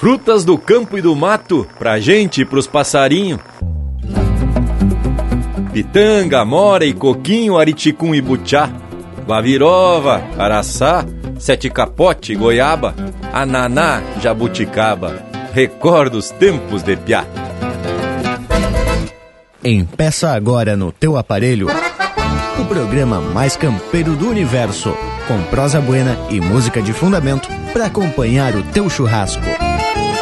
Frutas do campo e do mato, pra gente e pros passarinhos. Pitanga, mora e coquinho, ariticum e butiá. Guavirova, araçá, sete capote, goiaba, ananá, jabuticaba. Recorda os tempos de piá. Empeça agora no teu aparelho o programa mais campeiro do universo, com prosa buena e música de fundamento para acompanhar o teu churrasco.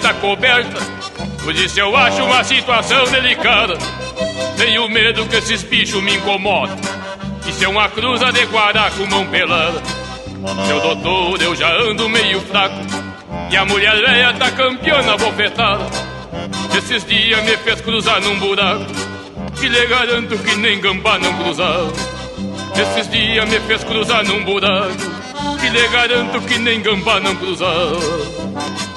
Está coberta. Por isso eu acho uma situação delicada. Tenho medo que esses bichos me incomodem. Isso é uma cruz adequada com mão pelada. Seu doutor, eu já ando meio fraco. E a mulher velha tá campeona bofetada. Esses dias me fez cruzar num buraco. Que lhe garanto que nem gambá não cruzava. Esses dias me fez cruzar num buraco. Que lhe garanto que nem gambá não cruzava.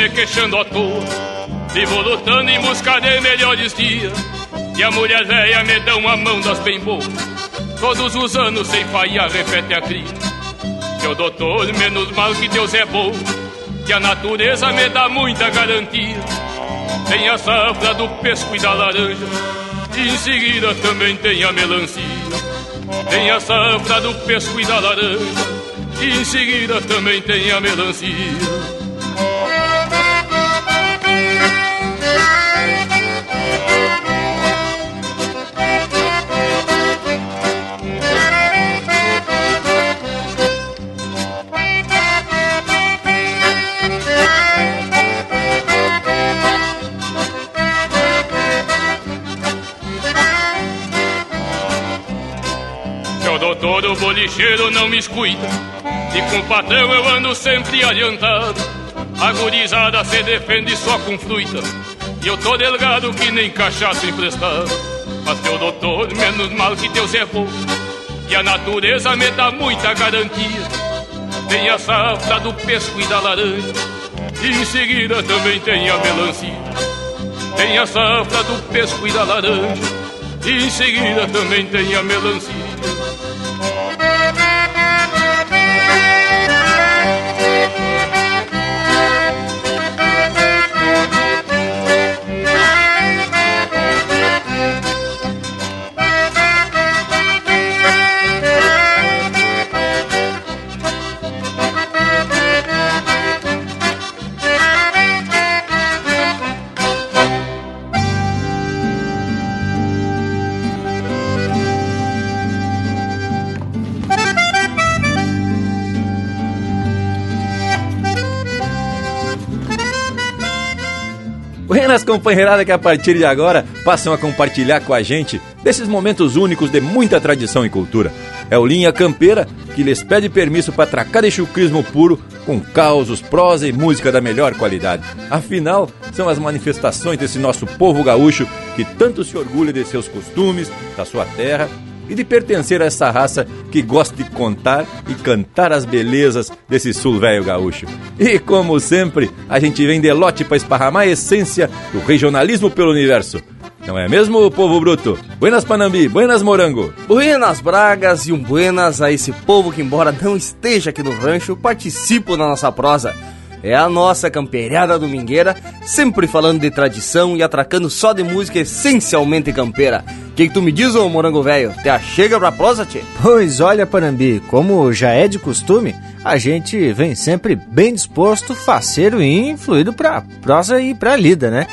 Me queixando à toa. Vivo lutando em busca de melhores dias. E a mulher velha me dá uma mão das bem boas. Todos os anos sem falhar repete a cria. Meu doutor, menos mal que Deus é bom. Que a natureza me dá muita garantia. Tem a safra do pesco e da laranja. E em seguida também tem a melancia. Tem a safra do pesco e da laranja. E em seguida também tem a melancia. Todo bolicheiro não me escuta E com o patrão eu ando sempre adiantado. A gurizada se defende só com fruta E eu tô delgado que nem cachaça emprestado. Mas teu doutor, menos mal que Deus é bom E a natureza me dá muita garantia. Tem a safra do pesco e da laranja E em seguida também tem a melancia. Tem a safra do pesco e da laranja E em seguida também tem a melancia companheirada que a partir de agora passam a compartilhar com a gente desses momentos únicos de muita tradição e cultura. É o Linha Campeira que lhes pede permisso para tracar de chucrismo puro com causos, prosa e música da melhor qualidade. Afinal, são as manifestações desse nosso povo gaúcho que tanto se orgulha de seus costumes, da sua terra e de pertencer a essa raça que gosta de contar e cantar as belezas desse sul velho gaúcho. E como sempre, a gente vem de lote para esparramar a essência do regionalismo pelo universo. Não é mesmo, povo bruto? Buenas Panambi, buenas Morango. Buenas Bragas e um buenas a esse povo que, embora não esteja aqui no rancho, participa da nossa prosa. É a nossa campeirada domingueira, sempre falando de tradição e atracando só de música essencialmente campeira. O que, que, tu me diz, ô morango velho? Te achega pra prosa, tchê? Pois olha, Panambi, como já é de costume, a gente vem sempre bem disposto, faceiro e influído pra prosa e pra lida, né?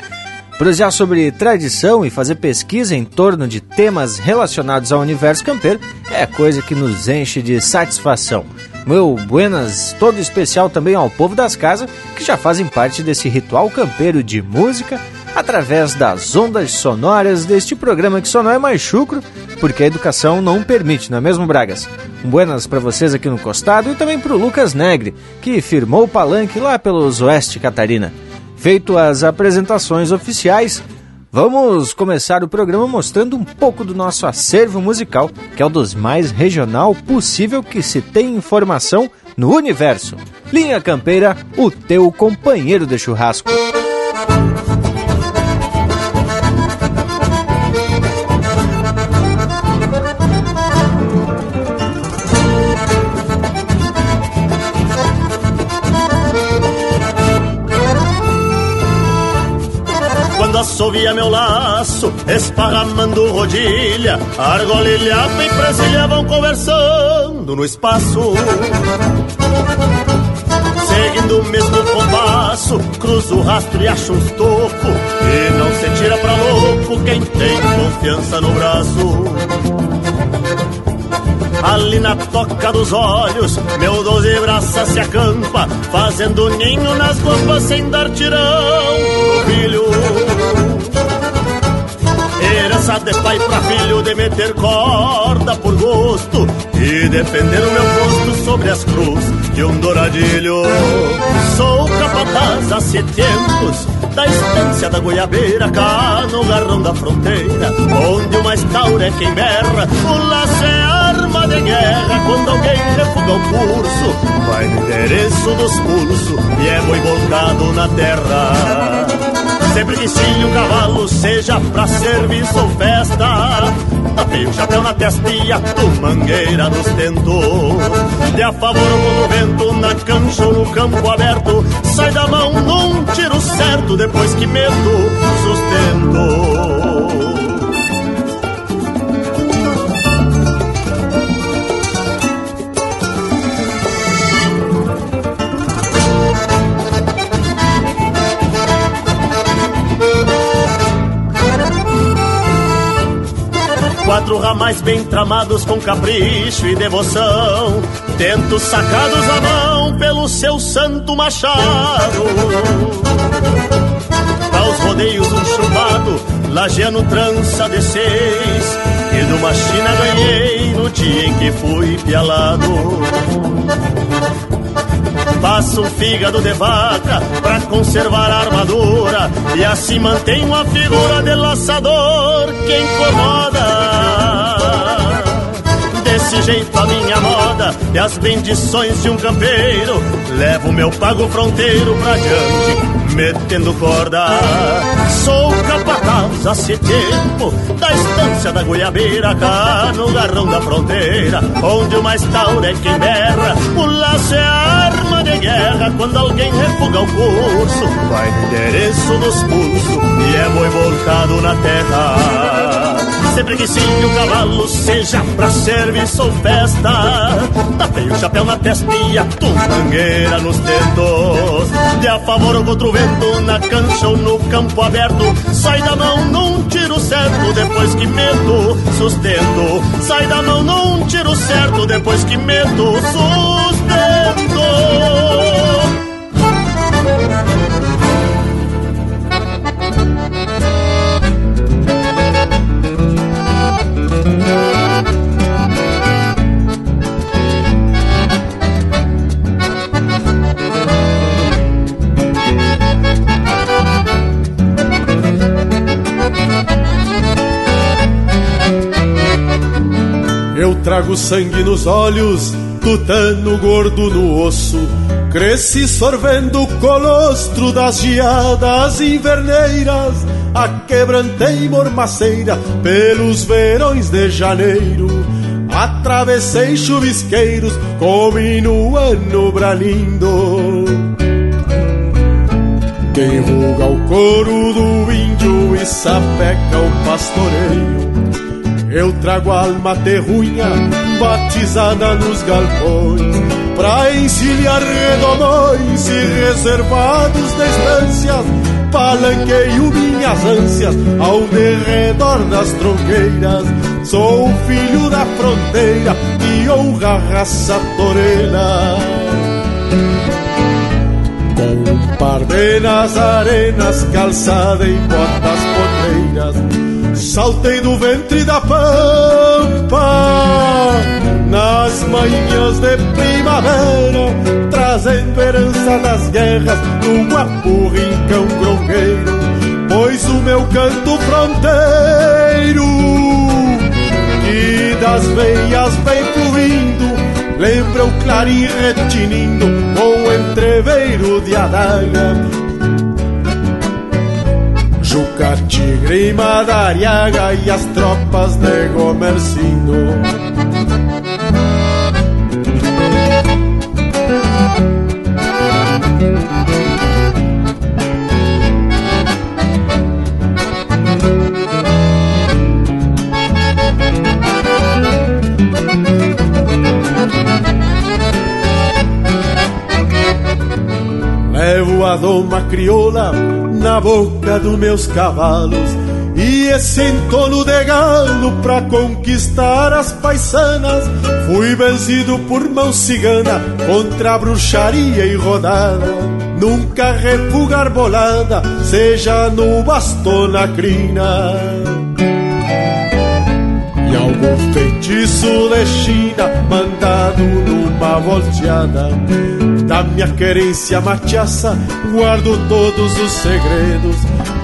Prosear sobre tradição e fazer pesquisa em torno de temas relacionados ao universo campeiro é coisa que nos enche de satisfação. Meu buenas todo especial também ao povo das casas que já fazem parte desse ritual campeiro de música através das ondas sonoras deste programa que só não é mais chucro porque a educação não permite, não é mesmo, Bragas? Um buenas para vocês aqui no costado e também para o Lucas Negre, que firmou o palanque lá pelos Oeste Catarina. Feito as apresentações oficiais, vamos começar o programa mostrando um pouco do nosso acervo musical, que é o dos mais regional possível que se tem informação no universo. Linha Campeira, o teu companheiro de churrasco. Assovia meu laço, esparramando rodilha, argola, e presilha vão conversando no espaço. Seguindo o mesmo compasso, cruzo o rastro e acho uns toco, e não se tira pra louco quem tem confiança no braço. Ali na toca dos olhos, meu doze braça se acampa, fazendo ninho nas guampas sem dar tirão no filho. Herança de pai pra filho de meter corda por gosto E defender o meu posto sobre as cruz de um douradilho. Sou capataz há sete tempos da estância da goiabeira Cá no garrão da fronteira Onde o mais tauro é quem berra. O laço é arma de guerra Quando alguém refuga o curso. Vai no endereço dos pulsos E é boi voltado na terra Sempre que sim o cavalo seja pra serviço ou festa Tapei o chapéu na testa e a mangueira nos tentos. De a favor ou vento, na cancha ou no campo aberto Sai da mão num tiro certo depois que meto sustento Quatro ramais bem tramados com capricho e devoção, tentos sacados à mão pelo seu santo machado. Aos rodeios um chumado, lajeando trança de seis, e de uma China ganhei no dia em que fui pialado. Faço um fígado de vaca pra conservar a armadura. E assim mantenho a figura de laçador que incomoda. Desse jeito a minha moda e as bendições de um campeiro. Levo meu pago fronteiro pra diante, metendo corda. Sou capataz há se tempo da estância da goiabeira Cá no garrão da fronteira, onde o mais tauro é quem berra. O laço é de guerra quando alguém refuga o curso Vai no endereço dos pulsos e é boi voltado na terra. Sempre que sim o cavalo seja pra serviço ou festa Tapei o chapéu na testa e a mangueira nos dedos. De a favor ou contra o vento, na cancha ou no campo aberto Sai da mão num tiro certo, depois que meto sustento. Sai da mão num tiro certo, depois que meto sustento trago sangue nos olhos, tutano gordo no osso. Cresci sorvendo o colostro das geadas inverneiras. A quebrantei mormaceira pelos verões de janeiro. Atravessei chuvisqueiros, comi no ano branindo. Quem ruga o couro do índio e sapeca o pastoreio. Eu trago a alma terrunha batizada nos galpões Pra encilhar redomões e reservados de estâncias Palanqueio minhas ânsias ao derredor das tronqueiras. Sou filho da fronteira e honra a raça torena. Com um par de nas arenas, calçada e botas potreiras Saltei do ventre da pampa Nas manhãs de primavera Trazendo herança das guerras Num guapo rincão grongueiro Pois o meu canto fronteiro Que das veias vem fluindo Lembra o clarim retinindo Com entreveiro de adaga Juca, Tigre e Madariaga e as tropas de Gomercindo. A doma crioula na boca dos meus cavalos e esse entono de galo pra conquistar as paisanas. Fui vencido por mão cigana contra a bruxaria e rodada. Nunca refugar bolada, seja no bastão na crina. E algum feitiço de China mandado numa volteada Da minha querência machaça guardo todos os segredos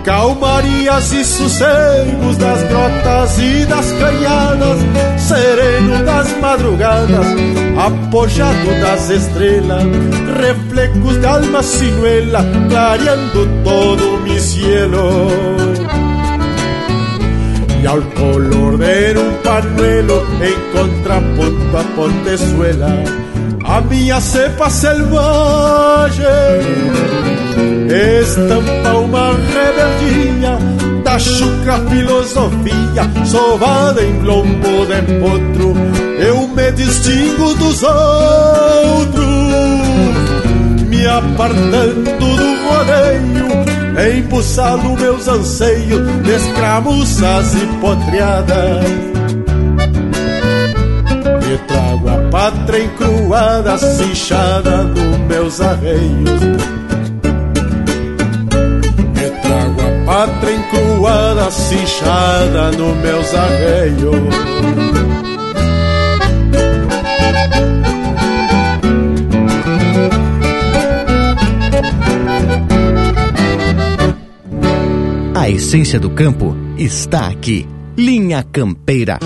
Calmarias e sossegos das grotas e das canhadas Sereno das madrugadas, apojado das estrelas Reflecos de alma sinuela, clareando todo mi cielo. Y al color de un pañuelo en contrapunto a Pontezuela, a minha cepa selvagem estampa uma rebeldia da chucra filosofia sovada em lombo de potro. Eu me distingo dos outros, me apartando do rodeio embuçado meus anseios de escramuças e potreadas. A pátria encruada, cinchada nos meus arreios. E trago a pátria encruada, cinchada nos meus arreios. A essência do campo está aqui. Linha Campeira.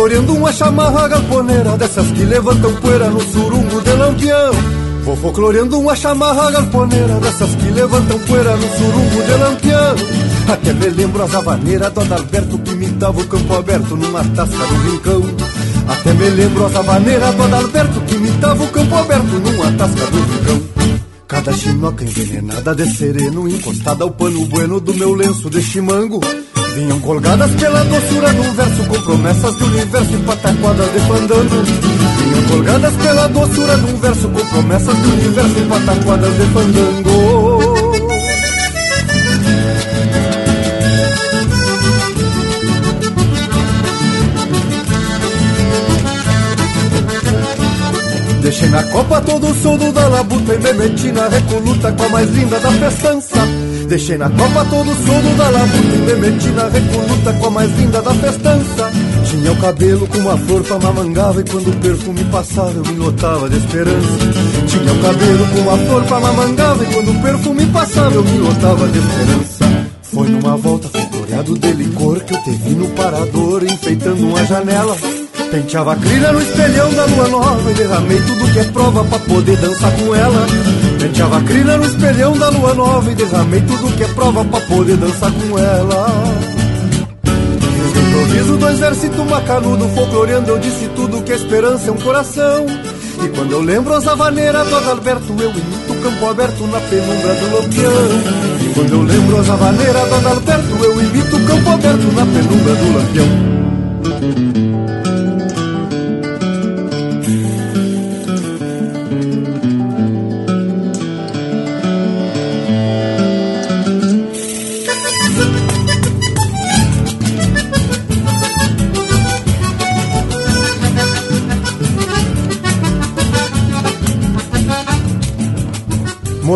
Vou folcloreando uma chamarra galponeira Dessas que levantam poeira no surungo de lampião. Vou folcloreando uma chamarra galponeira Dessas que levantam poeira no surungo de lampião. Até me lembro as havaneiras do Adalberto Que imitava o campo aberto numa tasca do rincão. Até me lembro as havaneiras do Adalberto Que imitava o campo aberto numa tasca do rincão. Cada chinoca envenenada de sereno Encostada ao pano bueno do meu lenço de chimango Vinham colgadas pela doçura um verso Com promessas de universo e pataquadas de fandango Vinham colgadas pela doçura um verso Com promessas de universo e pataquadas de fandango Deixei na copa todo o soldo da labuta E me meti na recoluta com a mais linda da festança Deixei na copa todo o soldo da labuta E me meti na recoluta com a mais linda da festança. Tinha o cabelo com uma flor pra mamangava E quando o perfume passava eu me lotava de esperança. Tinha o cabelo com uma flor pra mamangava E quando o perfume passava eu me lotava de esperança. Foi numa volta floreado de licor Que eu te vi no parador enfeitando uma janela. Penteava a crina no espelhão da lua nova e derramei tudo que é prova pra poder dançar com ela. Penteava a crina no espelhão da lua nova e derramei tudo que é prova pra poder dançar com ela. Fiz no improviso do exército macanudo, folcloreando eu disse tudo que a esperança é um coração. E quando eu lembro as avaneiras do Adalberto, eu imito o campo aberto na penumbra do lampião. E quando eu lembro as avaneiras do Adalberto, eu imito o campo aberto na penumbra do lampião.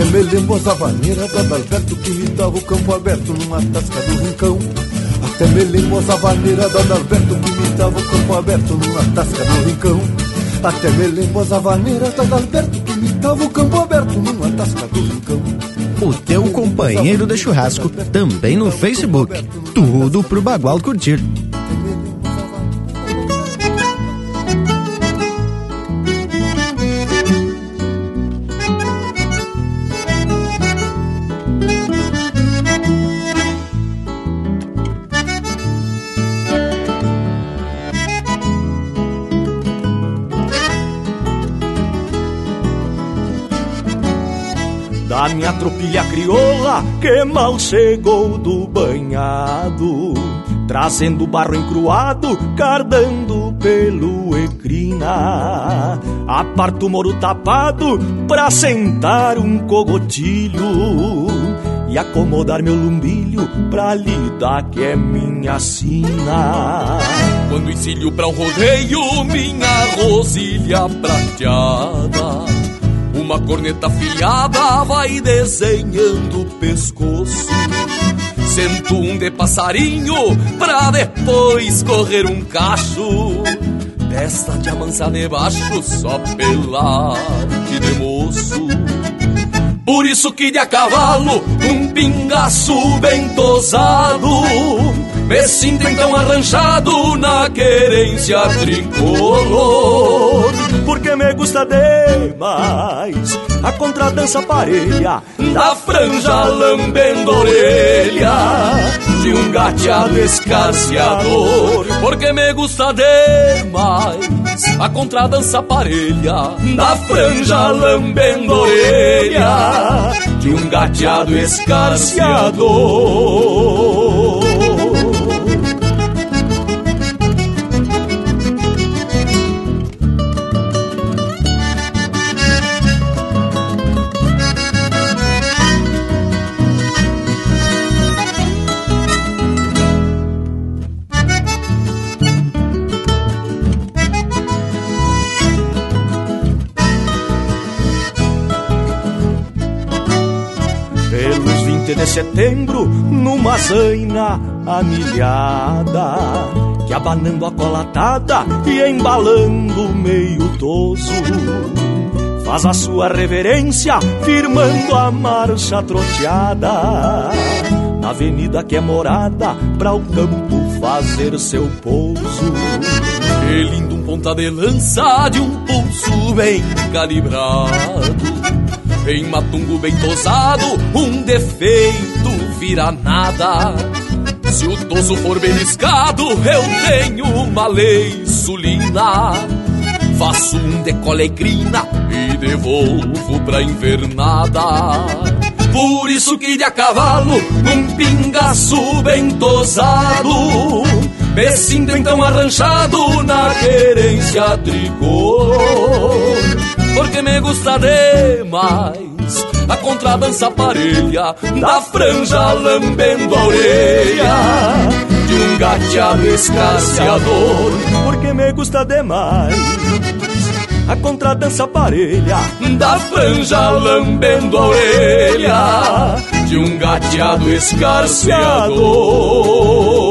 até me lembro as avaneiras do Adalberto que me dava o campo aberto numa tasca do rincão. Até me lembro as avaneiras do Adalberto que me dava o campo aberto numa tasca do rincão. Até me lembro as avaneiras do Adalberto que me dava o campo aberto numa tasca do rincão. O teu companheiro de churrasco também no Facebook. Tudo pro Bagual curtir. Minha tropilha crioula que mal chegou do banhado, trazendo barro encruado, cardando pelo ecrina. Aparto o moro tapado pra sentar um cogotilho e acomodar meu lumbilho pra lidar que é minha sina. Quando ensilho pra um rodeio, minha rosilha prateada uma corneta afiada vai desenhando o pescoço. Sento um de passarinho pra depois correr um cacho. Desta de amansar debaixo só pela arte de moço. Por isso que de a cavalo, um pingaço bem tosado Me sinto então arranjado na querência tricolor. Porque me gusta demais a contradança parelha Da franja lambendo orelha De um gateado escarciador Porque me gusta demais a contradança parelha Da franja lambendo orelha De um gateado escarciador de setembro, numa zaina amilhada, que abanando a colatada e embalando meio toso, faz a sua reverência, firmando a marcha troteada. Na avenida que é morada, pra o campo fazer seu pouso. Que lindo um ponta de lança de um pulso bem calibrado. Em matungo bem tosado, um defeito vira nada. Se o toso for beliscado, eu tenho uma lei sulina. Faço um decolegrina e devolvo pra invernada. Por isso que de a cavalo, num pingaço bem tosado, me sinto então arranchado na querência tricô. Porque me gusta demais a contradança parelha da franja lambendo a orelha de um gateado escasseador. Porque me gusta demais a contradança parelha da franja lambendo a orelha de um gateado escarceador.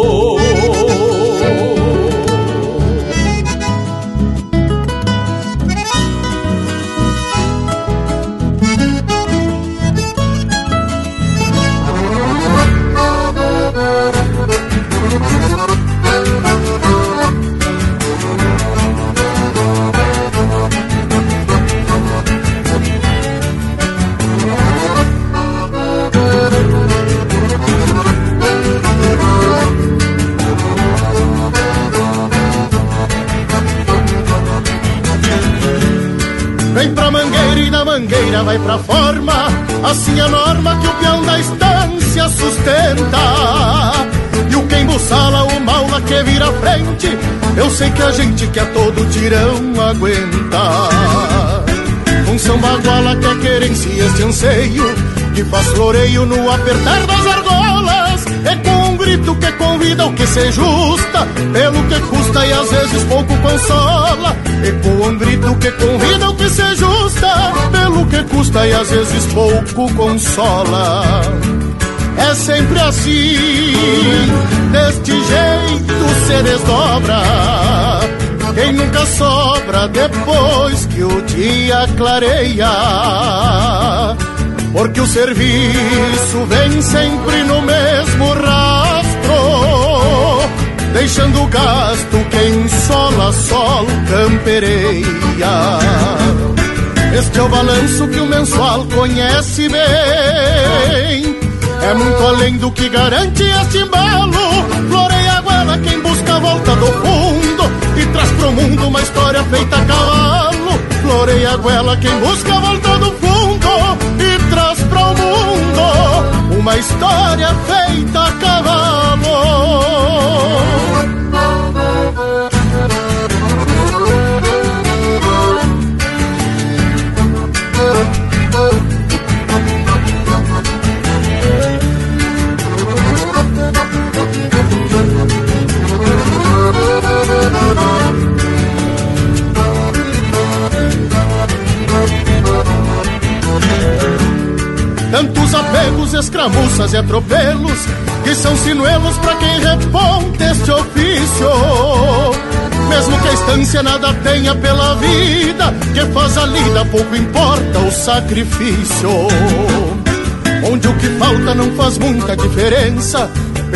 Mangueira vai pra forma Assim a norma que o peão da estância sustenta. E o quem buçala o maula que vira frente Eu sei que a gente que a todo tirão aguenta. Um samba guala que é querência este anseio Que faz floreio no apertar das argolas É com um grito que convida o que se justa Pelo que custa e às vezes pouco consola. Ecoa um grito que convida o que se justa Pelo que custa e às vezes pouco consola. É sempre assim, deste jeito se desdobra. Quem nunca sobra depois que o dia clareia Porque o serviço vem sempre no mesmo rastro deixando o gasto quem sola sol campereia. Este é o balanço que o mensual conhece bem. É muito além do que garante este embalo. Floreia a goela quem busca a volta do fundo e traz pro mundo uma história feita a cavalo. Floreia a goela quem busca a volta uma história feita a cavalo. Escramuças e atropelos Que são sinuelos para quem reponte este ofício. Mesmo que a estância nada tenha pela vida Que faz a lida, pouco importa o sacrifício. Onde o que falta não faz muita diferença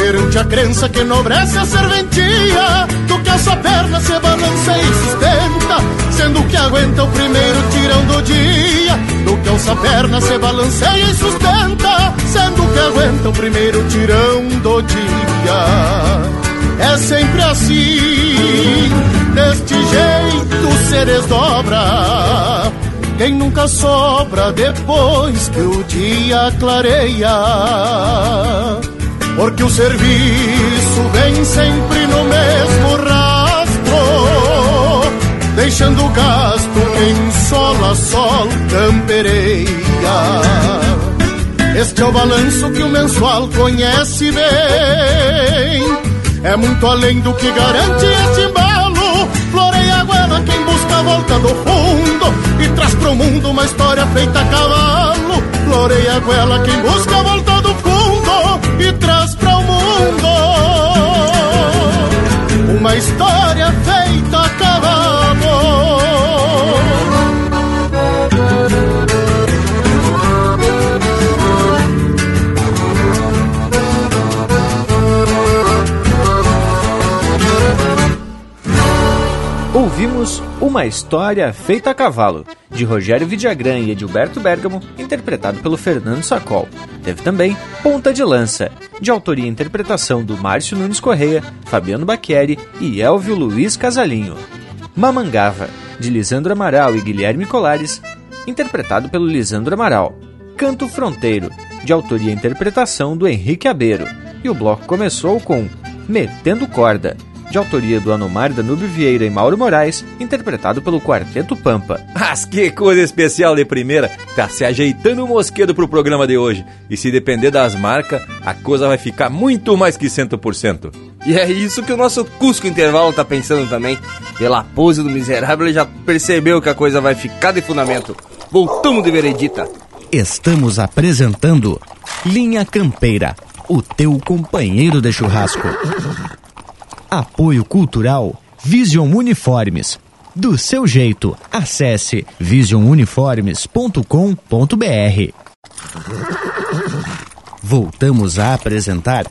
Perante a crença que enobrece a serventia Do que essa perna se balança e sustenta Sendo que aguenta o primeiro tirão do dia Do que essa perna se balanceia e sustenta Sendo que aguenta o primeiro tirão do dia É sempre assim Deste jeito se desdobra quem nunca sobra depois que o dia clareia. Porque o serviço vem sempre no mesmo rastro, deixando o gasto quem sol a sol campereia. Este é o balanço que o mensual conhece bem. É muito além do que garante este embalo. Floreia a goela quem busca a volta do fundo e traz pro mundo uma história feita a cavalo. Floreia a goela quem busca a volta do fundo e traz para o mundo uma história feita a cavalo. ouvimos Uma História Feita a Cavalo, de Rogério Vidagrã e Edilberto Bergamo, interpretado pelo Fernando Sacol. Teve também Ponta de Lança, de autoria e interpretação do Márcio Nunes Correia, Fabiano Bacchieri e Elvio Luiz Casalinho. Mamangava, de Lisandro Amaral e Guilherme Colares, interpretado pelo Lisandro Amaral. Canto Fronteiro, de autoria e interpretação do Henrique Abeiro. E o bloco começou com Metendo Corda, de autoria do Anomar Danúbio Vieira e Mauro Moraes, interpretado pelo Quarteto Pampa. Mas que coisa especial de primeira! Tá se ajeitando o mosquedo pro programa de hoje. E se depender das marcas, a coisa vai ficar muito mais que 100%. E é isso que o nosso Cusco Intervalo tá pensando também. Pela pose do miserável, ele já percebeu que a coisa vai ficar de fundamento. Voltamos de veredita. Estamos apresentando Linha Campeira, o teu companheiro de churrasco. Apoio Cultural Vision Uniformes. Do seu jeito, acesse visionuniformes.com.br. Voltamos a apresentar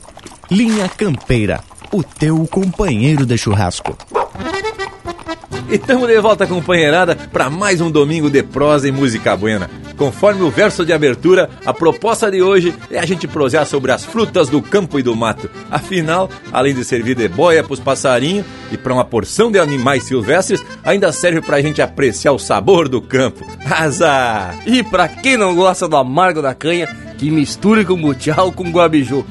Linha Campeira, o teu companheiro de churrasco. E estamos de volta, companheirada, para mais um domingo de prosa e música buena. Conforme o verso de abertura, a proposta de hoje é a gente prosear sobre as frutas do campo e do mato. Afinal, além de servir de boia para os passarinhos e para uma porção de animais silvestres, ainda serve para a gente apreciar o sabor do campo. Azar! E para quem não gosta do amargo da canha, que misture com butial com guabiju.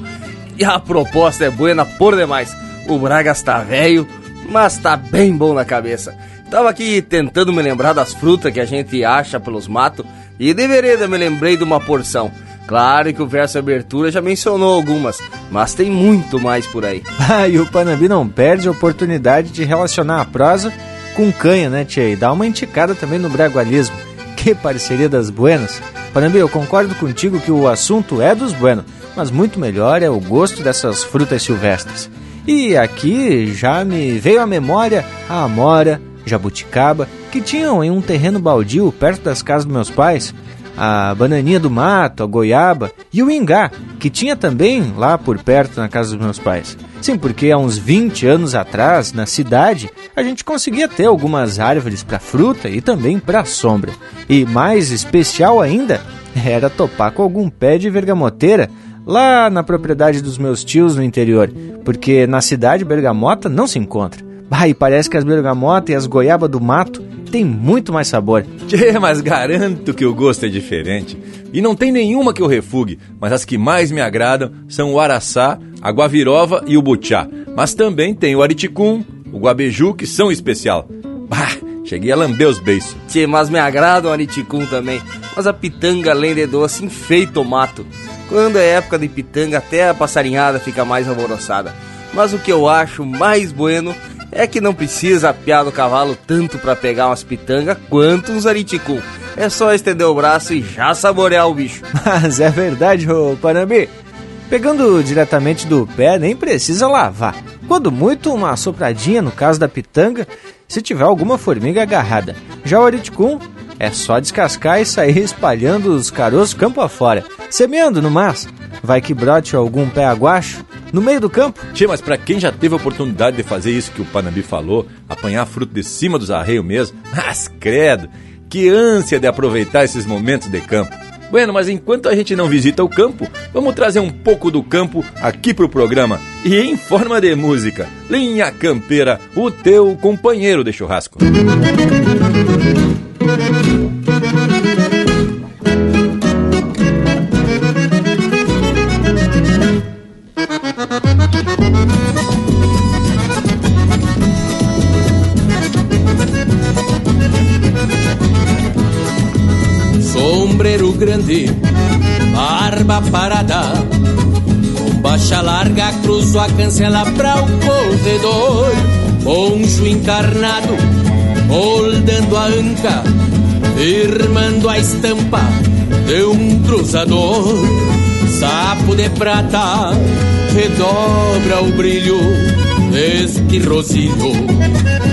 E a proposta é buena por demais. O Bragas tá velho, mas tá bem bom na cabeça. Tava aqui tentando me lembrar das frutas que a gente acha pelos matos e de vereda me lembrei de uma porção. Claro que o verso abertura já mencionou algumas, mas tem muito mais por aí. Ah, e o Panambi não perde a oportunidade de relacionar a prosa com canha, né, Tia? E dá uma enticada também no bragualismo. Que parceria das buenas. Panambi, eu concordo contigo que o assunto é dos buenos, mas muito melhor é o gosto dessas frutas silvestres. E aqui já me veio à memória a amora, jabuticaba, que tinham em um terreno baldio perto das casas dos meus pais, a bananinha do mato, a goiaba e o ingá, que tinha também lá por perto na casa dos meus pais. Sim, porque há uns 20 anos atrás, na cidade, a gente conseguia ter algumas árvores para fruta e também para sombra. E mais especial ainda, era topar com algum pé de vergamoteira lá na propriedade dos meus tios no interior, porque na cidade bergamota não se encontra. E parece que as bergamotas e as goiabas do mato têm muito mais sabor. Tchê, mas garanto que o gosto é diferente. E não tem nenhuma que eu refugue, mas as que mais me agradam são o araçá, a guavirova e o butiá. Mas também tem o ariticum, o guabeju, que são especial. Bah, cheguei a lamber os beiços. Tchê, mas me agradam o ariticum também. Mas a pitanga, além de doce, enfeita o mato. Quando é época de pitanga, até a passarinhada fica mais alvoroçada. Mas o que eu acho mais bueno é que não precisa apiar do cavalo tanto para pegar umas pitanga quanto uns ariticum. É só estender o braço e já saborear o bicho. Mas é verdade, ô Panambi. Pegando diretamente do pé, nem precisa lavar. Quando muito, uma sopradinha no caso da pitanga, se tiver alguma formiga agarrada. Já o ariticum é só descascar e sair espalhando os caroços campo afora, semeando no mas. Vai que brote algum pé aguacho no meio do campo. Tchê, mas pra quem já teve a oportunidade de fazer isso que o Panambi falou, apanhar fruto de cima dos arreios mesmo, mas credo, que ânsia de aproveitar esses momentos de campo. Bueno, mas enquanto a gente não visita o campo, vamos trazer um pouco do campo aqui pro programa. E em forma de música, Linha Campeira, o teu companheiro de churrasco. Sombreiro grande, barba parada, com baixa larga cruzo a cancela pra o corredor, poncho encarnado, moldando a anca, firmando a estampa de um cruzador, sapo de prata, redobra o brilho deste rosilho,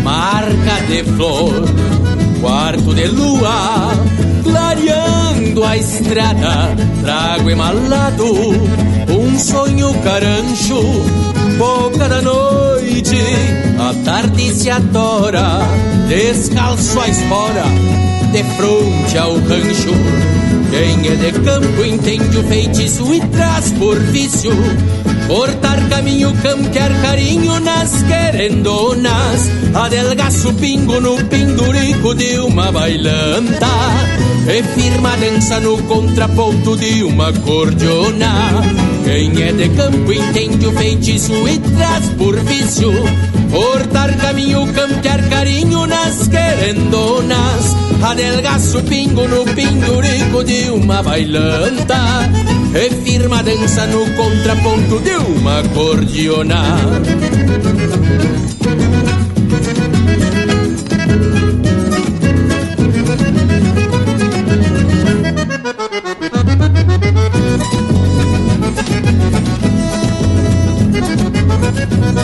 marca de flor, quarto de lua, clareando a estrada, trago emalado um sonho carancho, boca da noite, a tarde se atora, descalço a espora, de fronte ao rancho. Quem é de campo entende o feitiço e traz por vício Cortar caminho, campear carinho nas querendonas Adelgaço pingo no pendurico de uma bailanta E firma dança no contraponto de uma cordiona Quem é de campo entende o feitiço e traz por vício. Cortar caminho, campear carinho nas querendonas. Adelgaço pingo no pendurico de uma bailanta. E firma dança no contraponto de uma cordiona.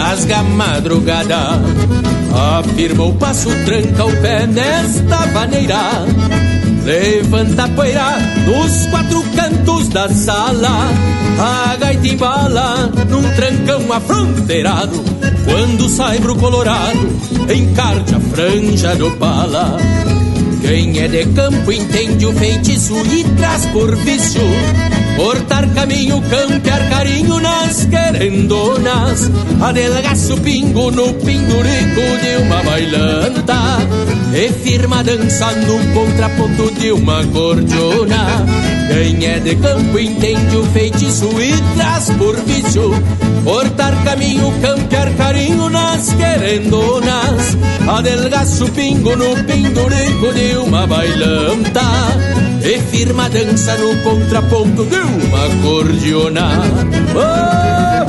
rasga a madrugada Afirma o passo, tranca o pé nesta maneira. Levanta a poeira dos quatro cantos da sala. A gaita embala num trancão afronteirado. Quando sai pro colorado encarte a franja do pala. Quem é de campo entende o feitiço e traz por vício Cortar caminho, campear carinho nas querendonas Adelgaço pingo no pindurico de uma bailanta. E firma dança no contraponto de uma cordiona. Quem é de campo entende o feitiço e traz por vício. Cortar caminho, campear carinho nas querendonas Adelgaço pingo no pindurico de uma bailanta E firma dança no contraponto de uma cordiona oh!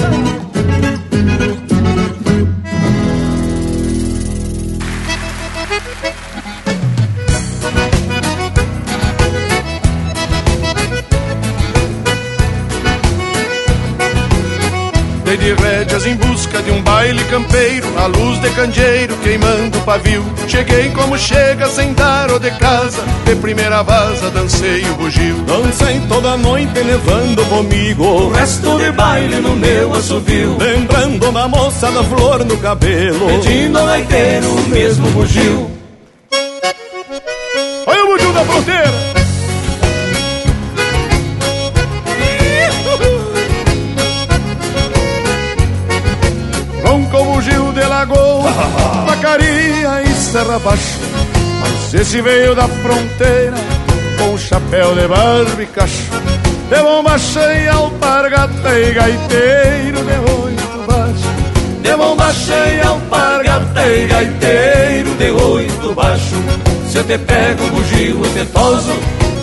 Campeiro A luz de candeeiro queimando o pavio. Cheguei como chega sem dar o de casa De primeira vaza dancei o bugio. Dancei toda noite levando comigo. O resto de baile no meu assovio. Lembrando da moça da flor no cabelo. Pedindo ao gaiteiro o mesmo bugio baixo Mas esse veio da fronteira Com chapéu de barba e cacho De bomba cheia, alpargata e gaiteiro De oito baixo De bomba cheia, alpargata e gaiteiro De oito baixo Se eu te pego bugio te toso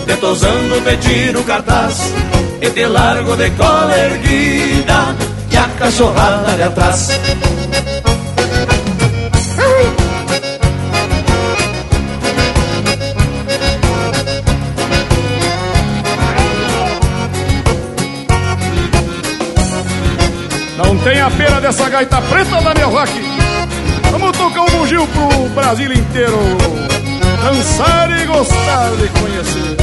Te tosando cartaz E te largo de cola erguida E a cachorrada de atrás tem a pena dessa gaita preta da meu rock. Vamos tocar um bugio pro Brasil inteiro. Dançar e gostar de conhecer.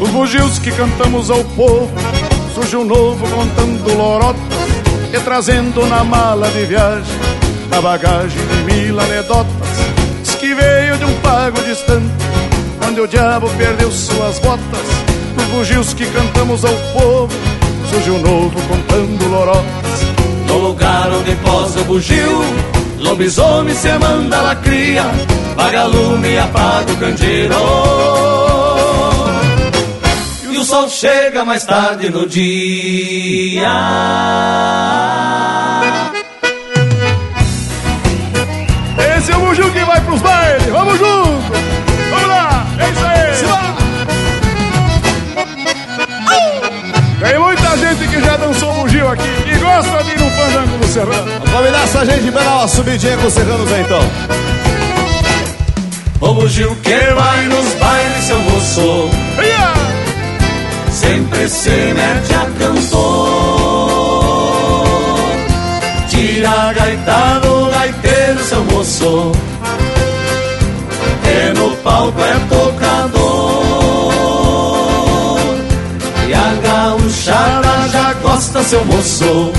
Os bugios que cantamos ao povo Surge um novo contando lorotas E trazendo na mala de viagem A bagagem de mil anedotas Diz que veio de um pago distante Onde o diabo perdeu suas botas Os bugios que cantamos ao povo Surge um novo contando lorotas. No lugar onde posa o bugio Lobisomem se manda la cria Vagalume apaga o candeeiro. E o sol chega mais tarde no dia Serrano. Convidar essa gente pra dar uma subidinha com os serranos aí então. O bugio que vai nos bailes, seu moço Sempre se mete a cantor Tira a gaita do gaiteiro, seu moço E no palco é tocador gosta, seu moço.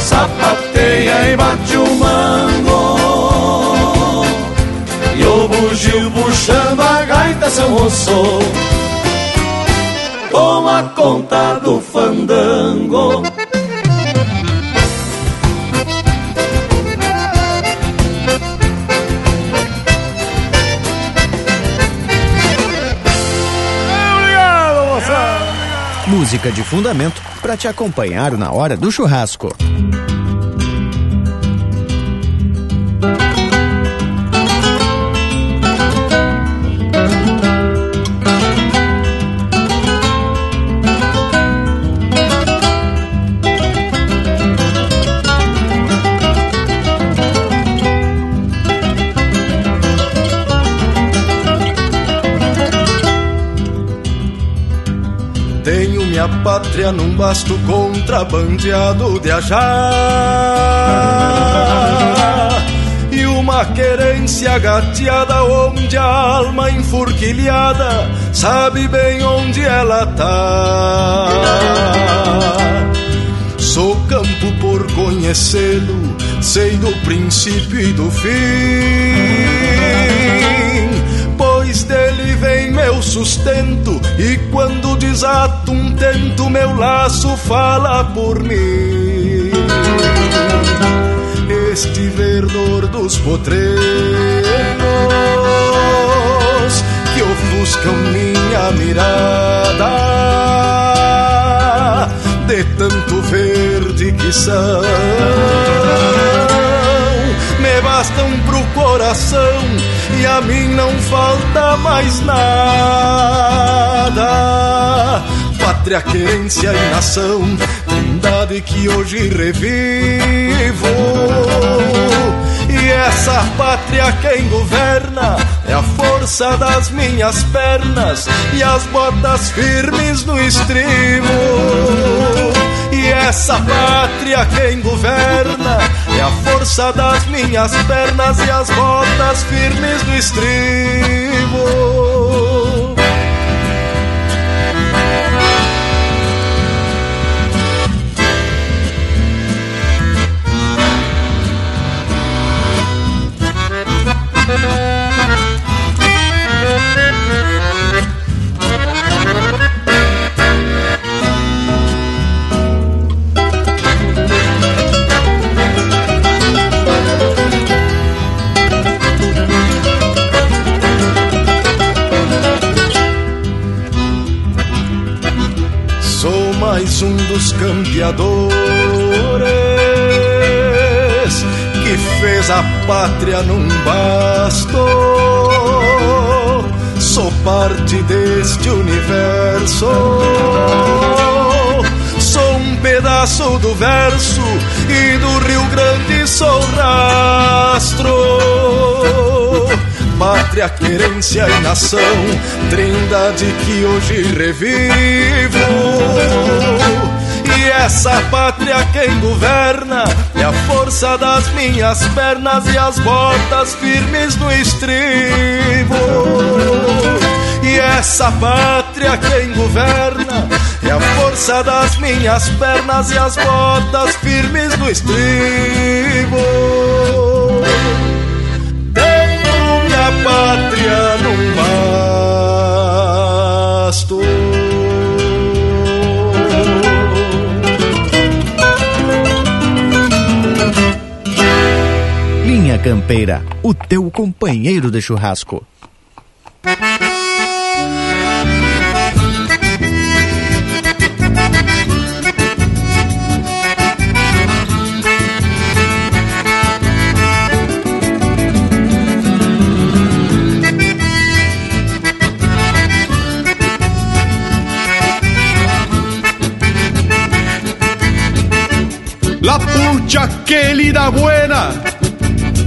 Sapateia e bate o mango. E o bugio puxando a gaita, seu moço. Com a conta do fandango Música de fundamento para te acompanhar na hora do churrasco. Pátria num basto contrabandeado de ajá E uma querência gateada onde a alma enfurquilhada Sabe bem onde ela tá. Sou campo por conhecê-lo Sei do princípio e do fim. Pois dele vem meu sustento E quando desato um tento Meu laço fala por mim. Este verdor dos potreiros Que ofuscam minha mirada De tanto verde que são me bastam pro coração e a mim não falta mais nada. Pátria, querência e nação, trindade que hoje revivo. E essa pátria quem governa é a força das minhas pernas e as botas firmes no estribo. E essa pátria quem governa é a força das minhas pernas e as botas firmes do estribo. Sou campeadores que fez a pátria num basto. Sou parte deste universo. Sou um pedaço do verso e do Rio Grande sou rastro pátria, querência e nação, trindade que hoje revivo. E essa pátria quem governa é a força das minhas pernas e as botas firmes no estribo. E essa pátria quem governa é a força das minhas pernas e as botas firmes no estribo minha pátria num basto. Campeira, o teu companheiro de churrasco. La pucha que lida buena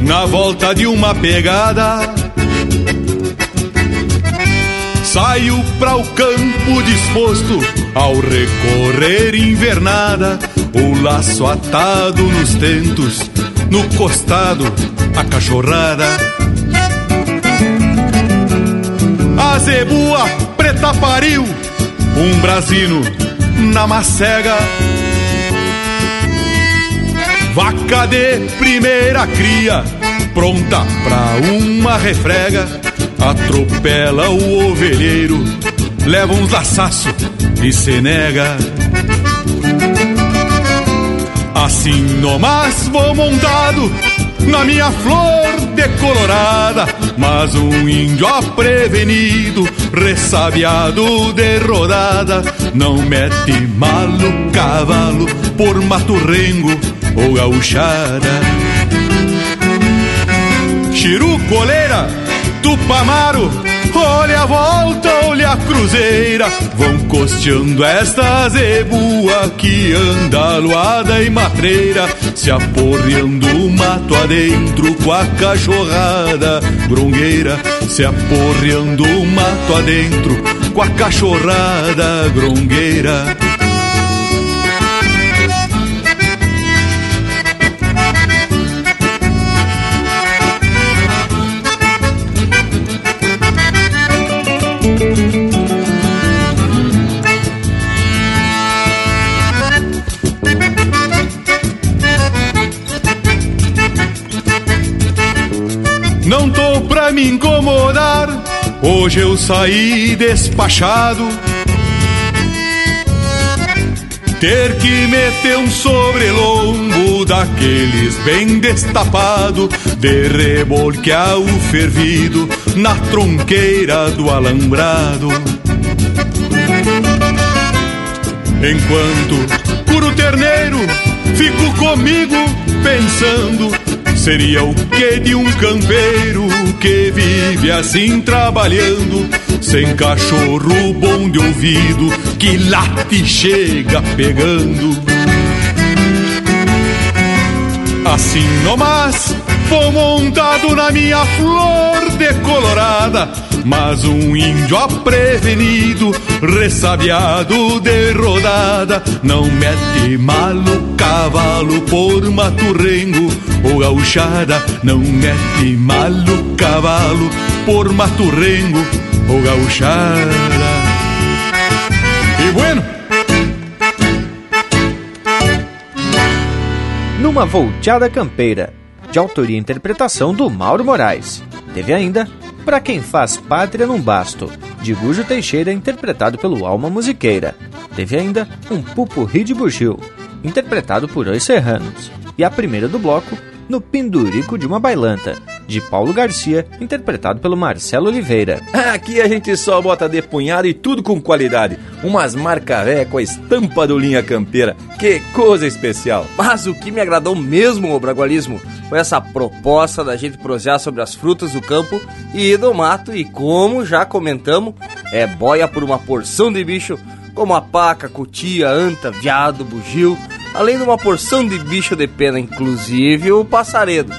na volta de uma pegada. Saio para o campo disposto ao recorrer invernada, o laço atado nos tentos, no costado a cachorrada. A zebua preta pariu, um brasino na macega. Vaca de primeira cria, pronta pra uma refrega. Atropela o ovelheiro, leva uns laçaço e se nega. Assim nomás vou montado na minha flor decolorada, mas um índio aprevenido, ressabiado de rodada, não mete malo cavalo por mato rengo ou gauchada. Chiru coleira, tupamaro, olha a volta, olha a cruzeira, vão costeando esta zebua que anda luada e matreira, se aporreando o mato adentro com a cachorrada grongueira, se aporreando o mato adentro com a cachorrada grongueira. Hoje eu saí despachado. Ter que meter um sobrelombo daqueles bem destapado, de rebolquear o fervido na tronqueira do alambrado. Enquanto curo terneiro, fico comigo pensando Seria o que de um campeiro que vive assim trabalhando, sem cachorro bom de ouvido que late chega pegando. Assim nomás, vou montado na minha flor decolorada, mas um índio aprevenido, ressabiado de rodada, não mete malo cavalo por mato ou gauchada, não mete malo cavalo por mato rengo ou gauchada. E bueno, Numa volteada campeira, de autoria e interpretação do Mauro Moraes. Teve ainda Pra Quem Faz Pátria Num Basto, de Gujo Teixeira, interpretado pelo Alma Musiqueira. Teve ainda Um Pupurri de Bugio, interpretado por Os Serranos. E a primeira do bloco, No Pendurico de uma Bailanta, de Paulo Garcia, interpretado pelo Marcelo Oliveira. Aqui a gente só bota depunhado e tudo com qualidade. Umas marca véia com a estampa do Linha Campeira. Que coisa especial. Mas o que me agradou mesmo, o bragualismo, foi essa proposta da gente prosear sobre as frutas do campo e do mato. E como já comentamos, é boia por uma porção de bicho, como a paca, cutia, anta, viado, bugio, além de uma porção de bicho de pena, inclusive o passaredo.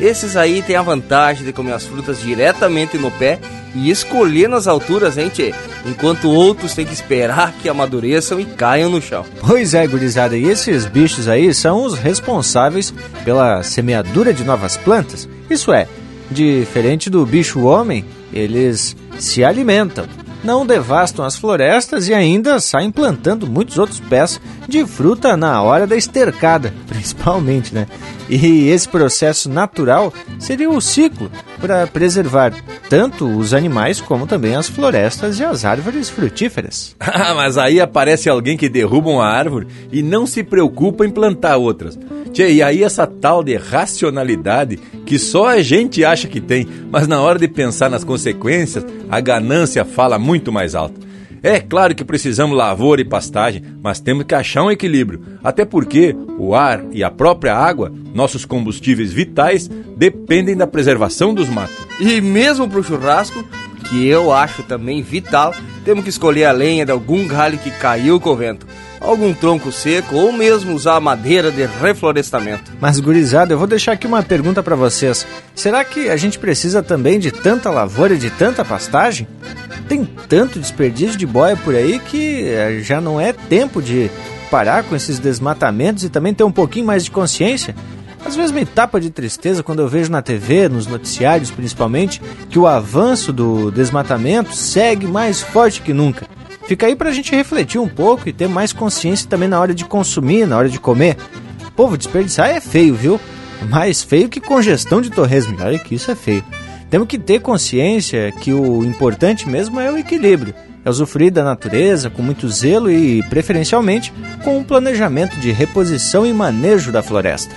Esses aí têm a vantagem de comer as frutas diretamente no pé e escolher nas alturas, hein, tchê? Enquanto outros têm que esperar que amadureçam e caiam no chão. Pois é, gurizada, e esses bichos aí são os responsáveis pela semeadura de novas plantas. Isso é, diferente do bicho homem, eles se alimentam, não devastam as florestas e ainda saem plantando muitos outros pés de fruta na hora da estercada, principalmente, né? E esse processo natural seria o ciclo para preservar tanto os animais como também as florestas e as árvores frutíferas. Ah, mas aí aparece alguém que derruba uma árvore e não se preocupa em plantar outras. Tchê, e aí essa tal de racionalidade que só a gente acha que tem, mas na hora de pensar nas consequências, a ganância fala muito mais alto. É claro que precisamos lavoura e pastagem, mas temos que achar um equilíbrio. Até porque o ar e a própria água, nossos combustíveis vitais, dependem da preservação dos matos. E mesmo pro churrasco, que eu acho também vital, temos que escolher a lenha de algum galho que caiu com o vento. Algum tronco seco ou mesmo usar madeira de reflorestamento. Mas gurizada, eu vou deixar aqui uma pergunta para vocês. Será que a gente precisa também de tanta lavoura e de tanta pastagem? Tem tanto desperdício de boia por aí que eh, já não é tempo de parar com esses desmatamentos e também ter um pouquinho mais de consciência? Às vezes me tapa de tristeza quando eu vejo na TV, nos noticiários principalmente, que o avanço do desmatamento segue mais forte que nunca. Fica aí pra gente refletir um pouco e ter mais consciência também na hora de consumir, na hora de comer. Povo, desperdiçar é feio, viu? Mais feio que congestão de torresmo. Olha que isso é feio. Temos que ter consciência que o importante mesmo é o equilíbrio. É usufruir da natureza com muito zelo e, preferencialmente, com um planejamento de reposição e manejo da floresta.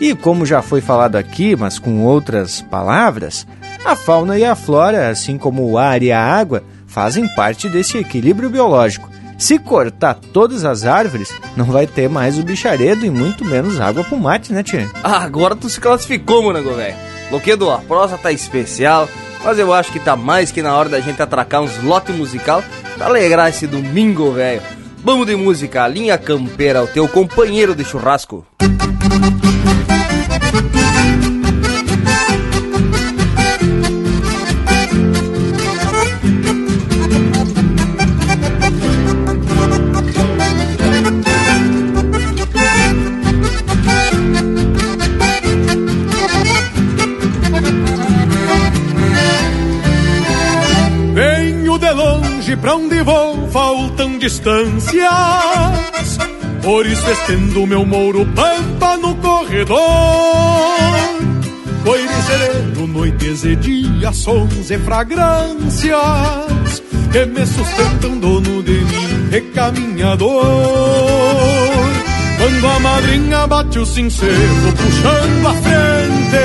E como já foi falado aqui, mas com outras palavras, a fauna e a flora, assim como o ar e a água, fazem parte desse equilíbrio biológico. Se cortar todas as árvores, não vai ter mais o bicharedo e muito menos água pro mate, né, tia? Ah, agora tu se classificou, morango velho. Loquedo, a prosa tá especial, mas eu acho que tá mais que na hora da gente atracar uns lote musical pra alegrar esse domingo, velho. Vamos de música, linha campeira, o teu companheiro de churrasco. Pra onde vou faltam distâncias. Por isso estendo meu mouro pampa no corredor. Coire sereno, noites e dias, sons e fragrâncias que me sustentam dono de mim, recaminhador. Quando a madrinha bate o sincero, puxando a frente,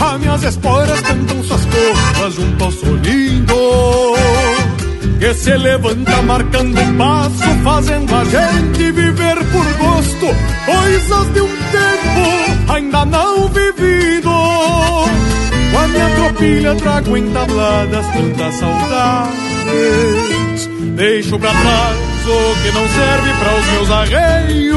as minhas esporas cantam suas cores junto ao solinho que se levanta marcando passo, fazendo a gente viver por gosto, coisas de um tempo ainda não vivido. Com a minha tropilha trago entabladas tantas saudades, deixo pra trás o que não serve para os meus arreios,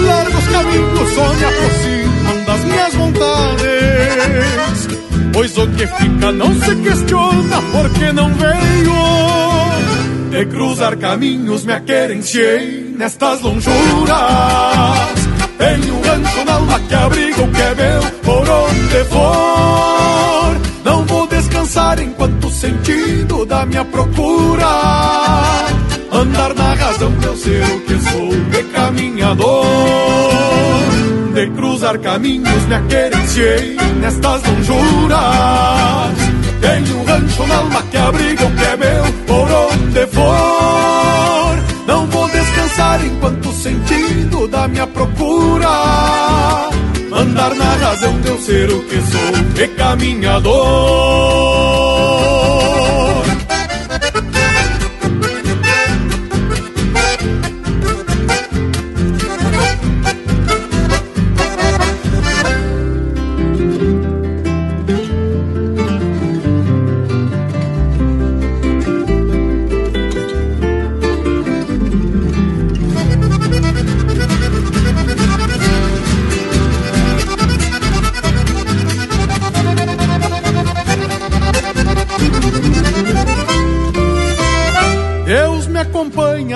largos caminhos só me aproximam das minhas vontades Pois o que fica não se questiona porque não veio De cruzar caminhos me aquerenciei nestas lonjuras. Tenho um rancho na alma que abriga o que é meu por onde for. Não vou descansar enquanto o sentido da minha procura. Andar na razão de eu ser o que sou de caminhador Cruzar caminhos me aquerenciei nestas lonjuras. Tenho um rancho na alma que abriga o que é meu por onde for. Não vou descansar enquanto o sentido da minha procura. Andar na razão de eu ser o que sou e caminhador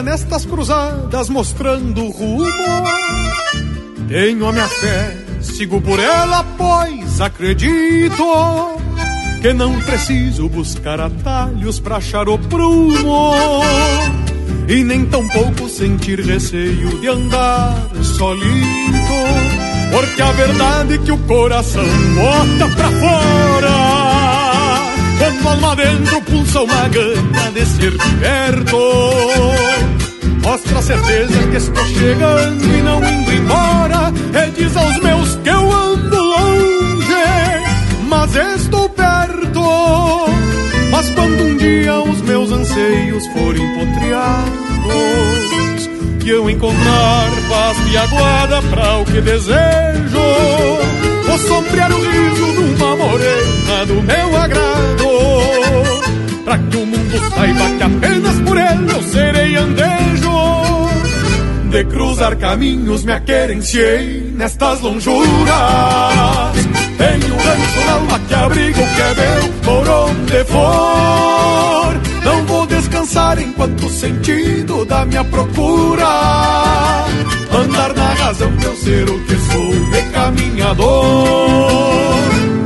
nestas cruzadas mostrando o rumo. Tenho a minha fé, sigo por ela, pois acredito que não preciso buscar atalhos pra achar o prumo. E nem tampouco sentir receio de andar solito, porque a verdade é que o coração bota pra fora quando alma dentro pulsa uma gana de ser perto Mostra a certeza que estou chegando e não indo embora. E diz aos meus que eu ando longe, mas estou perto. Mas quando um dia os meus anseios forem potreados Que eu encontrar paz e aguada pra o que desejo Vou sombrear o riso de uma morena do meu agrado. Pra que o mundo saiba que apenas por ele eu serei andejo De cruzar caminhos me aquerenciei nestas lonjuras. Tenho um rancho na alma que abriga o que é meu por onde for Não vou descansar enquanto sentido da minha procura. Andar na razão de eu ser o que sou de caminhador.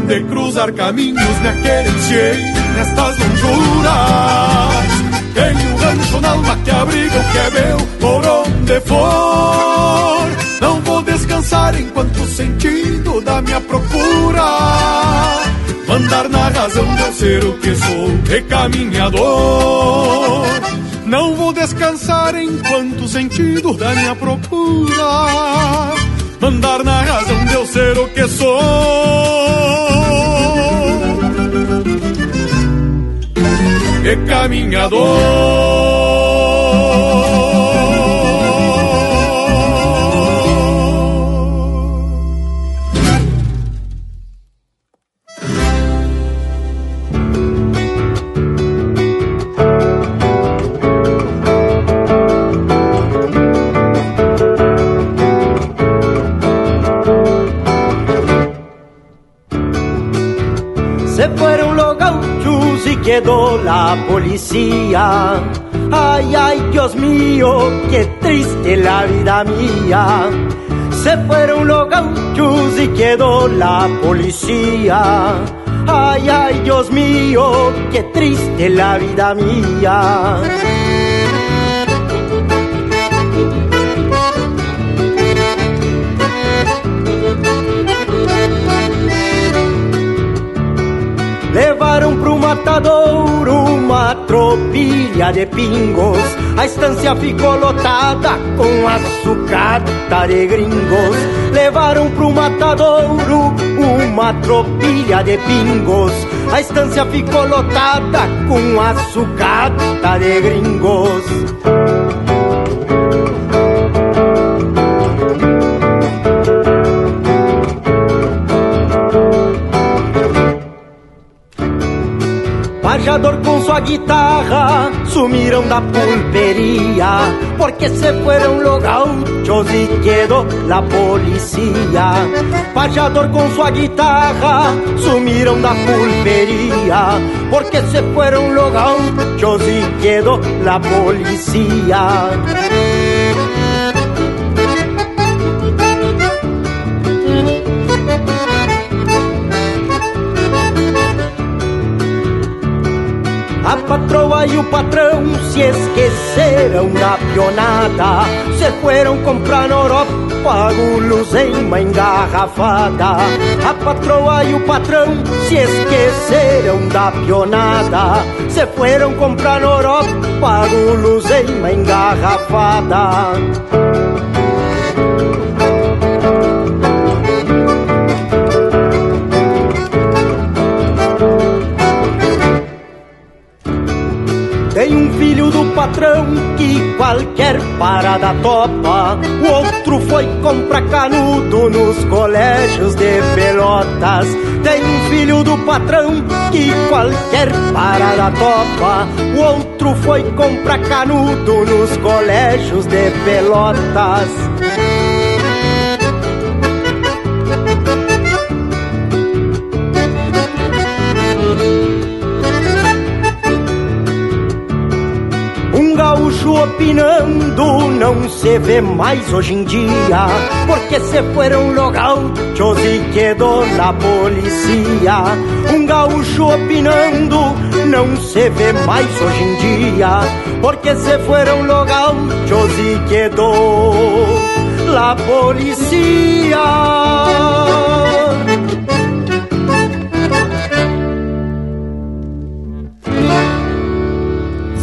De cruzar caminhos me aquerenciei nestas lonjuras. Tenho um rancho na alma que abriga o que é meu por onde for. Não vou descansar enquanto sentido da minha procura. Andar na razão de eu ser o que sou, recaminhador. Não vou descansar enquanto sentido da minha procura. Andar na razão de eu ser o que sou. e la policía. Ay, ay, Dios mío, qué triste la vida mía. Se fueron los gauchos y quedó la policía. Ay, ay, Dios mío, qué triste la vida mía. Levaram pro matadouro uma tropilha de pingos. A estância ficou lotada com açucata de gringos. Levaram pro matadouro uma tropilha de pingos. A estância ficou lotada com açucata de gringos. Pajador com guitarra sumiram da pulpería porque se fueron los gauchos y quedó la policía. Pajador con su guitarra sumiram da pulpería porque se fueron los gauchos y quedó la policía. Patroa e o patrão se esqueceram da pionada. Se foram comprar na Europa guloseima engarrafada. A patroa e o patrão se esqueceram da pionada. Se foram comprar na Europa guloseima engarrafada patrão que qualquer parada topa. O outro foi comprar canudo nos colégios de Pelotas. Tem um filho do patrão que qualquer parada topa. O outro foi comprar canudo nos colégios de Pelotas. Opinando não se vê mais hoje em dia Porque se fueron los gauchos e quedou la policía Um gaúcho opinando não se vê mais hoje em dia Porque se fueron los gauchos e quedou la policía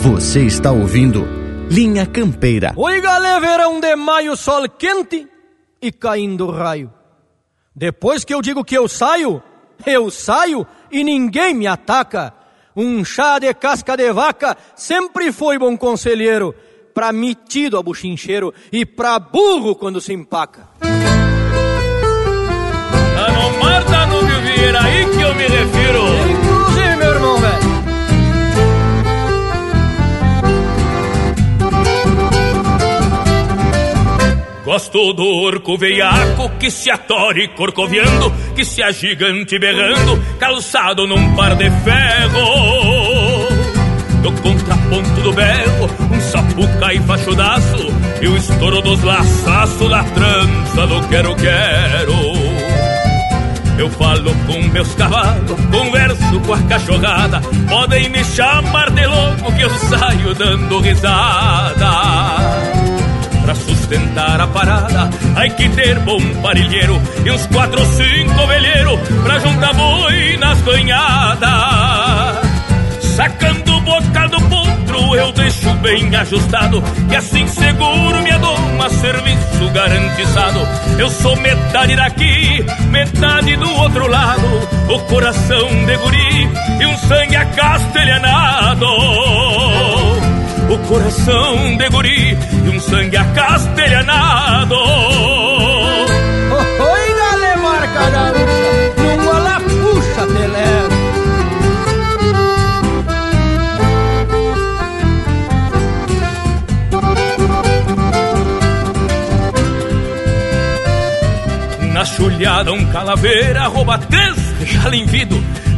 Você está ouvindo Linha Campeira. Oi, galera, verão de maio, sol quente e caindo raio. Depois que eu digo que eu saio, eu saio e ninguém me ataca. Um chá de casca de vaca sempre foi bom conselheiro, pra metido a buchincheiro e pra burro quando se empaca. A não Marta Nubio Vieira, aí que eu me refiro. Gosto do orco veiaco que se atore corcoviando, que se agigante berrando, calçado num par de ferro. Do contraponto do berro, um sapuca e fachudaço, e o estouro dos laçaços da trança do quero-quero. Eu falo com meus cavalos, converso com a cachorrada. Podem me chamar de louco que eu saio dando risada. Pra sustentar a parada, hay que ter bom parilheiro e uns quatro ou cinco velheiros pra juntar boi nas banhadas. Sacando o bocal do potro eu deixo bem ajustado E assim seguro minha doma, serviço garantizado. Eu sou metade daqui, metade do outro lado O coração de guri e um sangue acastelhanado O coração de guri e um sangue acastelhanado. Oi, dale marca gaúcha, numa puxa te levo Na chulhada um calaveira rouba três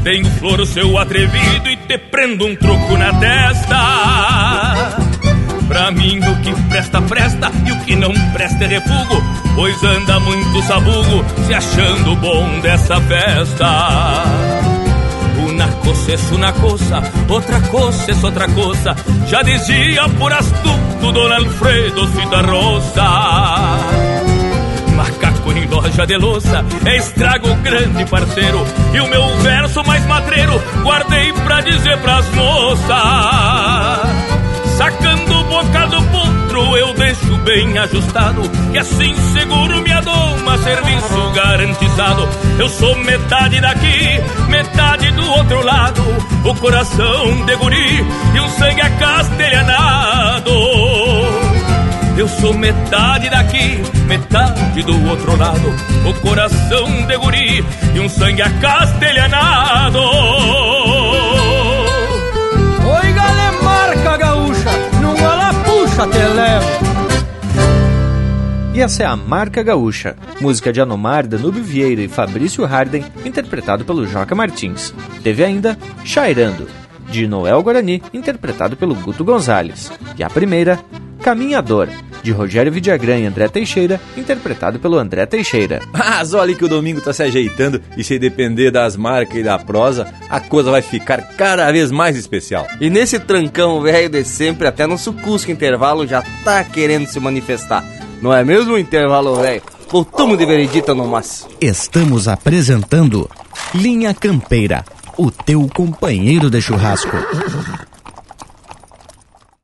Tem um flor o seu atrevido e te prendo um troco na testa Pra mim o que presta, presta e o que não presta é refugo Pois anda muito sabugo se achando bom dessa festa. Una cosa es una cosa, outra cosa es outra cosa Já dizia por astuto Dona Alfredo Citarrosa Macaco em loja de louça é estrago grande parceiro E o meu verso mais matreiro guardei pra dizer pras moças Sacando o bocal do potro eu deixo bem ajustado E assim seguro minha doma, serviço garantizado Eu sou metade daqui, metade do outro lado O coração de guri e um sangue acastelhanado eu sou metade daqui, metade do outro lado. O coração de guri e um sangue acastelhanado. E essa é a Marca Gaúcha, música de Anomar, Danúbio Vieira e Fabrício Harden, interpretado pelo Joca Martins. Teve ainda Chairando, de Noel Guarani, interpretado pelo Guto Gonzalez. E a primeira, Caminhador, de Rogério Vidagrã e André Teixeira, interpretado pelo André Teixeira. Mas olha que o domingo tá se ajeitando e se depender das marcas e da prosa, a coisa vai ficar cada vez mais especial. E nesse trancão velho de sempre, até nosso Cusco Intervalo já tá querendo se manifestar. Não é mesmo, intervalo velho? Voltamos de veredita no mas. Estamos apresentando Linha Campeira, o teu companheiro de churrasco.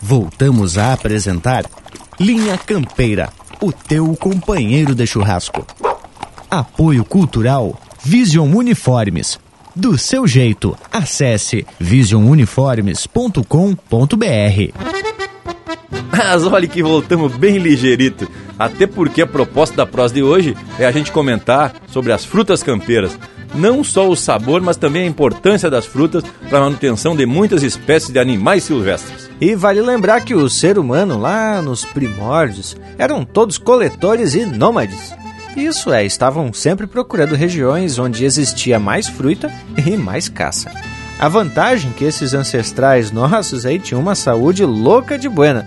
Voltamos a apresentar Linha Campeira, o teu companheiro de churrasco. Apoio Cultural Vision Uniformes. Do seu jeito, acesse visionuniformes.com.br. Mas olha que voltamos bem ligeirito, até porque a proposta da prosa de hoje é a gente comentar sobre as frutas campeiras. Não só o sabor, mas também a importância das frutas para a manutenção de muitas espécies de animais silvestres. E vale lembrar que o ser humano, lá nos primórdios, eram todos coletores e nômades. Isso é, estavam sempre procurando regiões onde existia mais fruta e mais caça. A vantagem que esses ancestrais nossos aí tinham uma saúde louca de buena,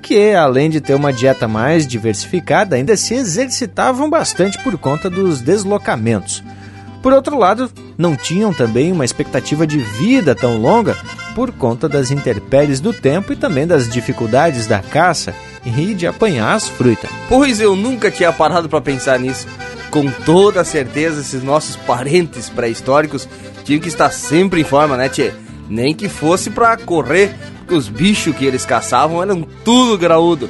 que além de ter uma dieta mais diversificada, ainda se exercitavam bastante por conta dos deslocamentos. Por outro lado, não tinham também uma expectativa de vida tão longa por conta das intempéries do tempo e também das dificuldades da caça e de apanhar as frutas. Pois eu nunca tinha parado para pensar nisso. Com toda certeza, esses nossos parentes pré-históricos tinham que estar sempre em forma, né, tchê? Nem que fosse para correr, porque os bichos que eles caçavam eram tudo graúdo.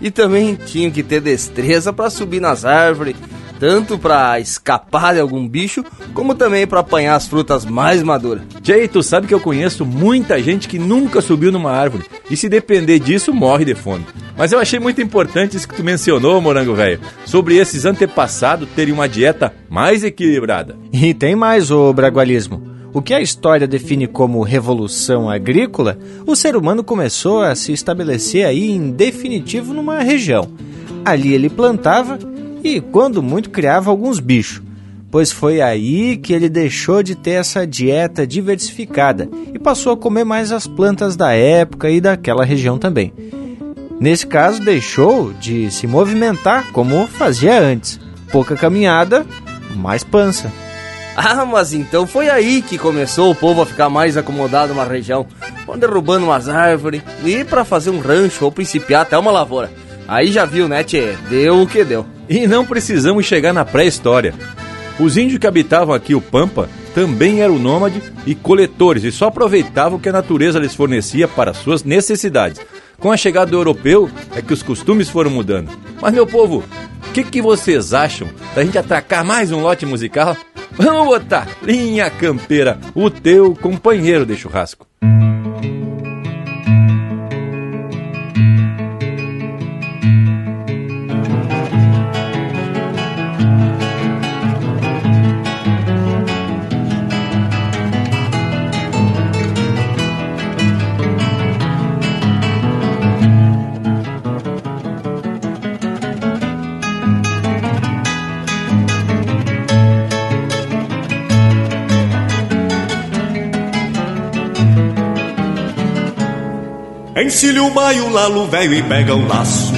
E também tinham que ter destreza para subir nas árvores, tanto para escapar de algum bicho, como também para apanhar as frutas mais maduras. Jay, tu sabe que eu conheço muita gente que nunca subiu numa árvore e se depender disso morre de fome. Mas eu achei muito importante isso que tu mencionou, morango velho, sobre esses antepassados terem uma dieta mais equilibrada. E tem mais o bragualismo. O que a história define como revolução agrícola, o ser humano começou a se estabelecer aí em definitivo numa região. Ali ele plantava e, quando muito, criava alguns bichos, pois foi aí que ele deixou de ter essa dieta diversificada e passou a comer mais as plantas da época e daquela região também. Nesse caso, deixou de se movimentar como fazia antes. Pouca caminhada, mais pança. Ah, mas então foi aí que começou o povo a ficar mais acomodado numa região, vão derrubando umas árvores e para fazer um rancho ou principiar até uma lavoura. Aí já viu, né, tchê? Deu o que deu. E não precisamos chegar na pré-história. Os índios que habitavam aqui o Pampa também eram nômades e coletores e só aproveitavam o que a natureza lhes fornecia para suas necessidades. Com a chegada do europeu é que os costumes foram mudando. Mas, meu povo, o que, que vocês acham da gente atracar mais um lote musical? Vamos botar Linha Campeira, o teu companheiro de churrasco. Encilha o baio, lalo velho e pega o laço.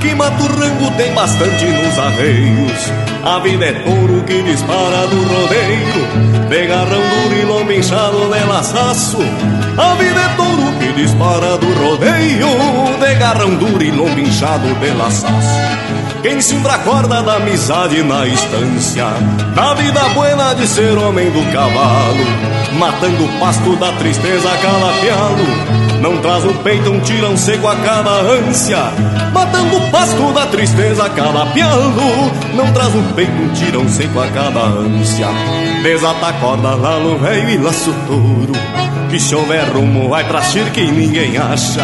Que mata o rango tem bastante nos arreios. A vida é touro que dispara do rodeio. De duro e lombo inchado de laçaço. A vida é touro que dispara do rodeio. De duro e lombo inchado de laçaço. Quem cimbra corda da amizade na estância Da vida buena de ser homem do cavalo Matando o pasto da tristeza calafiado não traz no peito um tirão seco a cada ânsia. Matando o pasto da tristeza pialo Não traz no peito um tirão seco a cada ânsia. Desata a corda lá no e laço touro Que chover rumo vai pra circa e ninguém acha.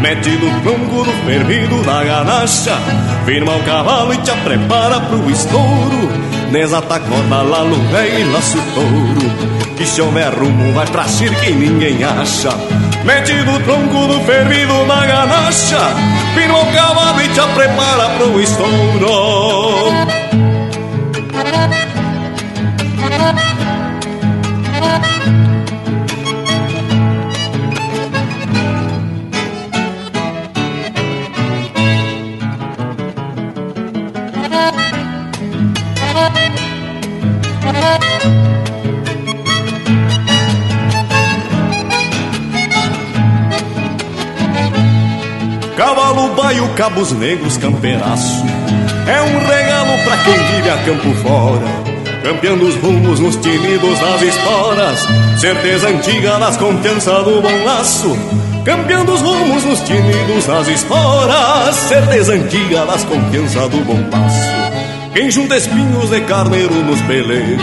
Mete no tronco do fervido da ganacha. Firma o cavalo e te prepara pro estouro. Desata a corda lá no e laço touro Que chover rumo vai pra circa e ninguém acha Mete no tronco do fervido da ganacha Firma o cavalo e te prepara pro estouro cabos negros, campeiraço. É um regalo pra quem vive a campo fora Campeando os rumos nos tinidos das esporas. Certeza antiga das confiança do bom laço Campeando os rumos nos tinidos das esporas. Certeza antiga das confiança do bom passo Quem junta espinhos de carneiro nos peleiros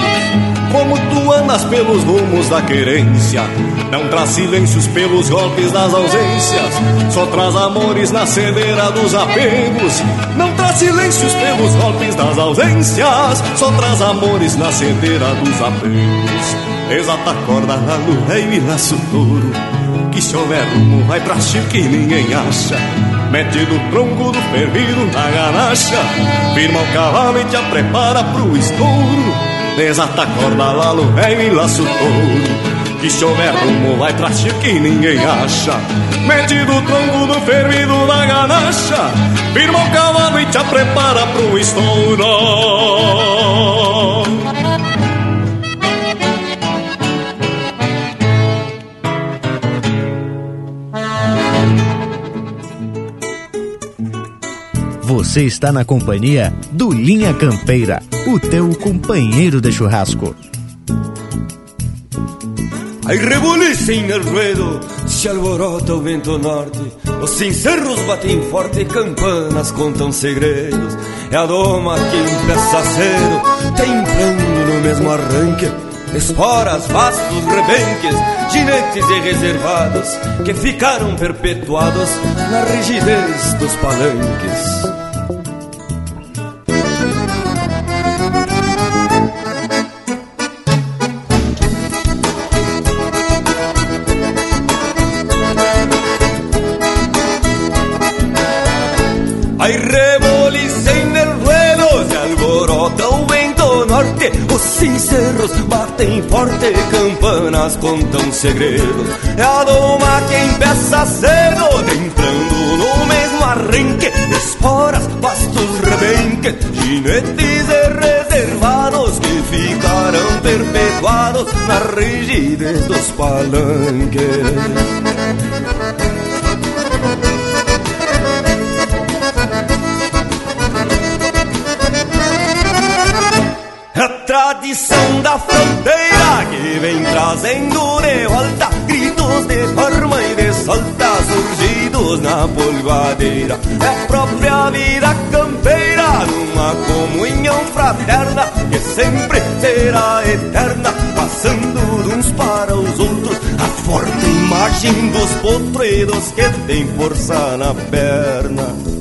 como tu andas pelos rumos da querência. Não traz silêncios pelos golpes das ausências, só traz amores na cedeira dos apegos. Não traz silêncios pelos golpes das ausências, só traz amores na cedeira dos apegos. Exata a corda lá no rei e laço touro, que chover rumo vai pra chique e ninguém acha. Mete no tronco do fervido na ganacha, firma o cavalo e te prepara pro estouro. Desata a corda lá no velho e laço touro. Que chover rumo vai pra que ninguém acha. Mete do tronco do fervido da ganacha. Firma o cavalo e te prepara pro estouro Você está na companhia do Linha Campeira, o teu companheiro de churrasco. Ai rebuliça em el ruedo, se alvorota o vento norte, os cincerros batem forte, campanas contam segredos. É a doma que empeça cedo, templando no mesmo arranque, esporas, vastos, rebenques, ginetes e reservados, que ficaram perpetuados na rigidez dos palanques. Campanas contam segredos. É a doma que empeça cedo, entrando no mesmo arranque, esporas, pastos, rebenque, ginetes e reservados que ficarão perpetuados na rigidez dos palanques. A tradição da fronteira vem trazendo de volta gritos de forma e de solta surgidos na polvadeira. É a própria vida campeira numa comunhão fraterna que sempre será eterna, passando de uns para os outros. A forte imagem dos potreiros que tem força na perna.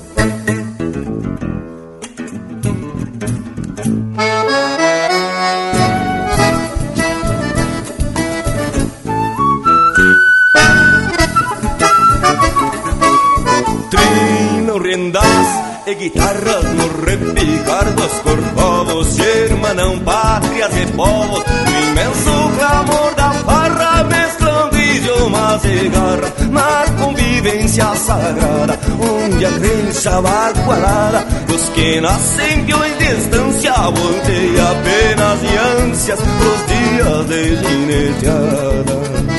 Guitarras no repicar dos corcovos se hermanam pátrias e povos. No imenso clamor da farra mesclando idiomas e garra na convivência sagrada onde a crença bagualada dos que nascem peões de distância volteia apenas e ânsias pros dias de gineteada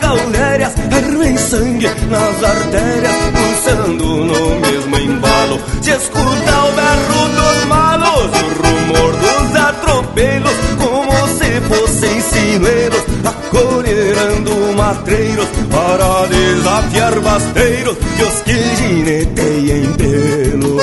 gaulérias, hervem sangue nas artérias, pulsando no mesmo embalo. Se escuta o berro dos malos, o rumor dos atropelos, como se fossem sinuelos, acolherando matreiros para desafiar basteiros e os que gineteiem pelo.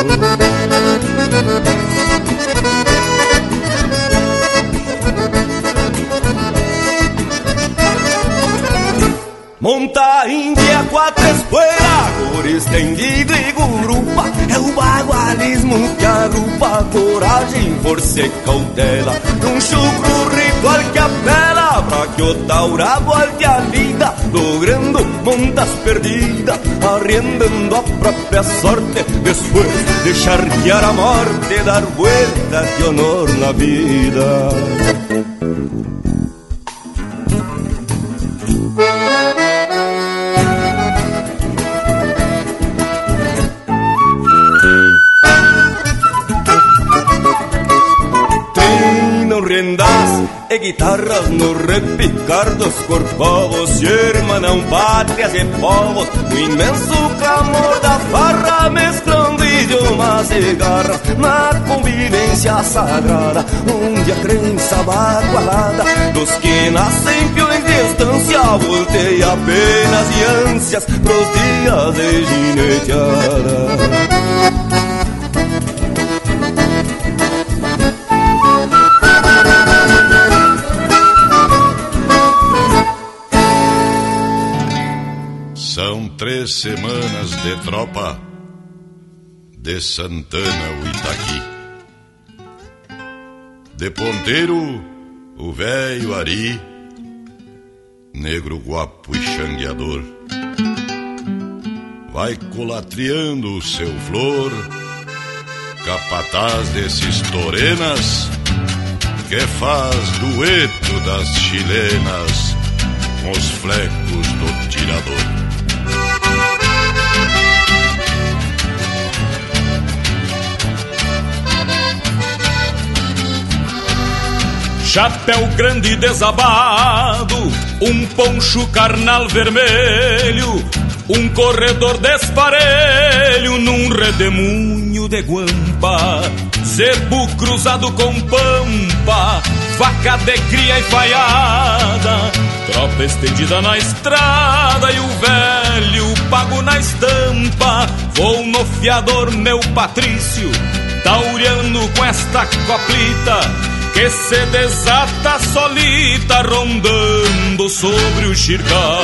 Monta a Índia, quatro espuela, cor estendido e gurupa É o bagualismo que agrupa coragem, força e cautela. Num chucro ritual que apela pra que o taura volte a vida. Logrando montas perdidas, arrendando a própria sorte. Depois de charquear a morte, dar vuelta de honor na vida repicar dos corcovos Se hermanam pátrias e povos No imenso clamor da farra Mesclando idiomas e garras Na convivência sagrada. Onde a crença bagualada Dos que nascem peões de estância Volteia apenas e ânsias Pros dias de gineteada três semanas de tropa de Santana o Itaqui. De ponteiro, o velho Ari, negro guapo e xangueador. Vai colatriando o seu flor, capataz desses torenas, que faz dueto das chilenas com os flecos do tirador. Chapéu grande desabado, um poncho carnal vermelho, um corredor desparelho num redemoinho de guampa, zebu cruzado com pampa, vaca de cria e falhada, tropa estendida na estrada e o velho pago na estampa. Vou no fiador, meu Patrício, tauriano com esta coplita que se desata solita rondando sobre o xircal.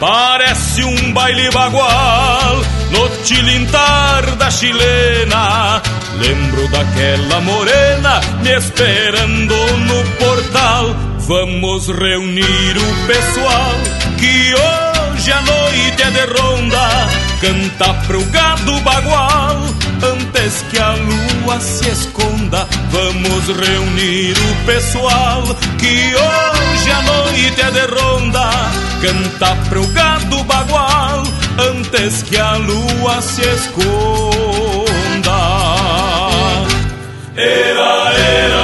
Parece um baile bagual no tilintar da chilena. Lembro daquela morena me esperando no portal. Vamos reunir o pessoal que hoje a noite é de ronda. Canta pro gado bagual antes que a lua se esconda. Vamos reunir o pessoal que hoje a noite é de ronda. Canta pro gado bagual antes que a lua se esconda. Era, era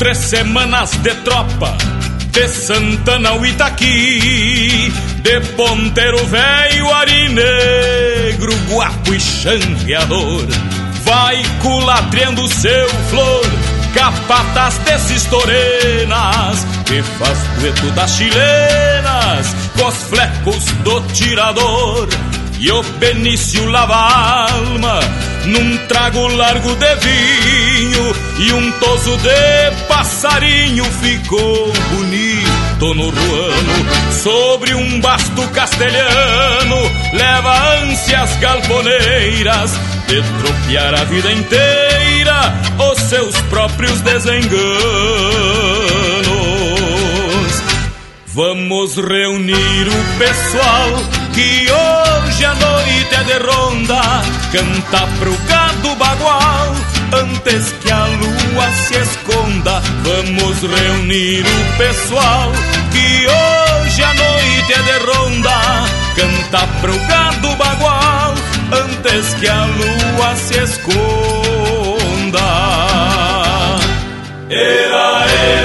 Três semanas de tropa de Santana ao Itaqui, de ponteiro velho, ari negro, guapo e changueador. Vai culatriando seu flor, capatas desses torenas, que faz dueto das chilenas, com os flecos do tirador. E o Benício lava a alma num trago largo de vinho e um toso de passarinho ficou bonito no ruano. Sobre um basto castelhano leva ânsias galponeiras de tropear a vida inteira os seus próprios desenganos. Vamos reunir o pessoal que hoje a noite é de ronda, canta pro gado bagual, antes que a lua se esconda. Vamos reunir o pessoal que hoje a noite é de ronda, canta pro gado bagual, antes que a lua se esconda. Era, era,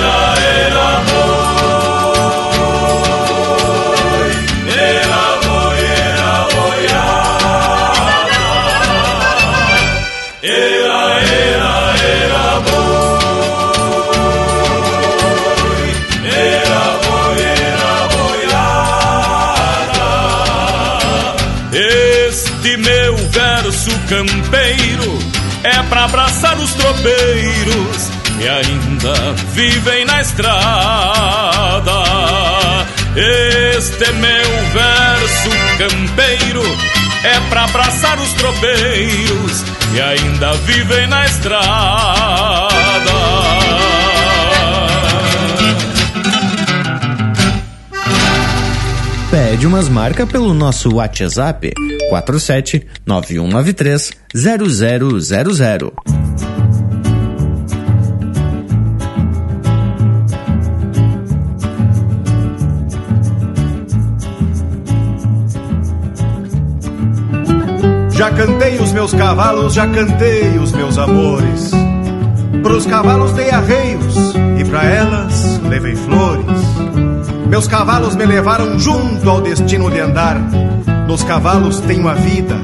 campeiro é pra abraçar os tropeiros que ainda vivem na estrada. Este meu verso campeiro é pra abraçar os tropeiros que ainda vivem na estrada. Pede umas marcas pelo nosso WhatsApp 47 9193 0000. Já cantei os meus cavalos, já cantei os meus amores. Pros cavalos dei arreios e pra elas levei flores. Meus cavalos me levaram junto ao destino de andar. Nos cavalos tenho a vida,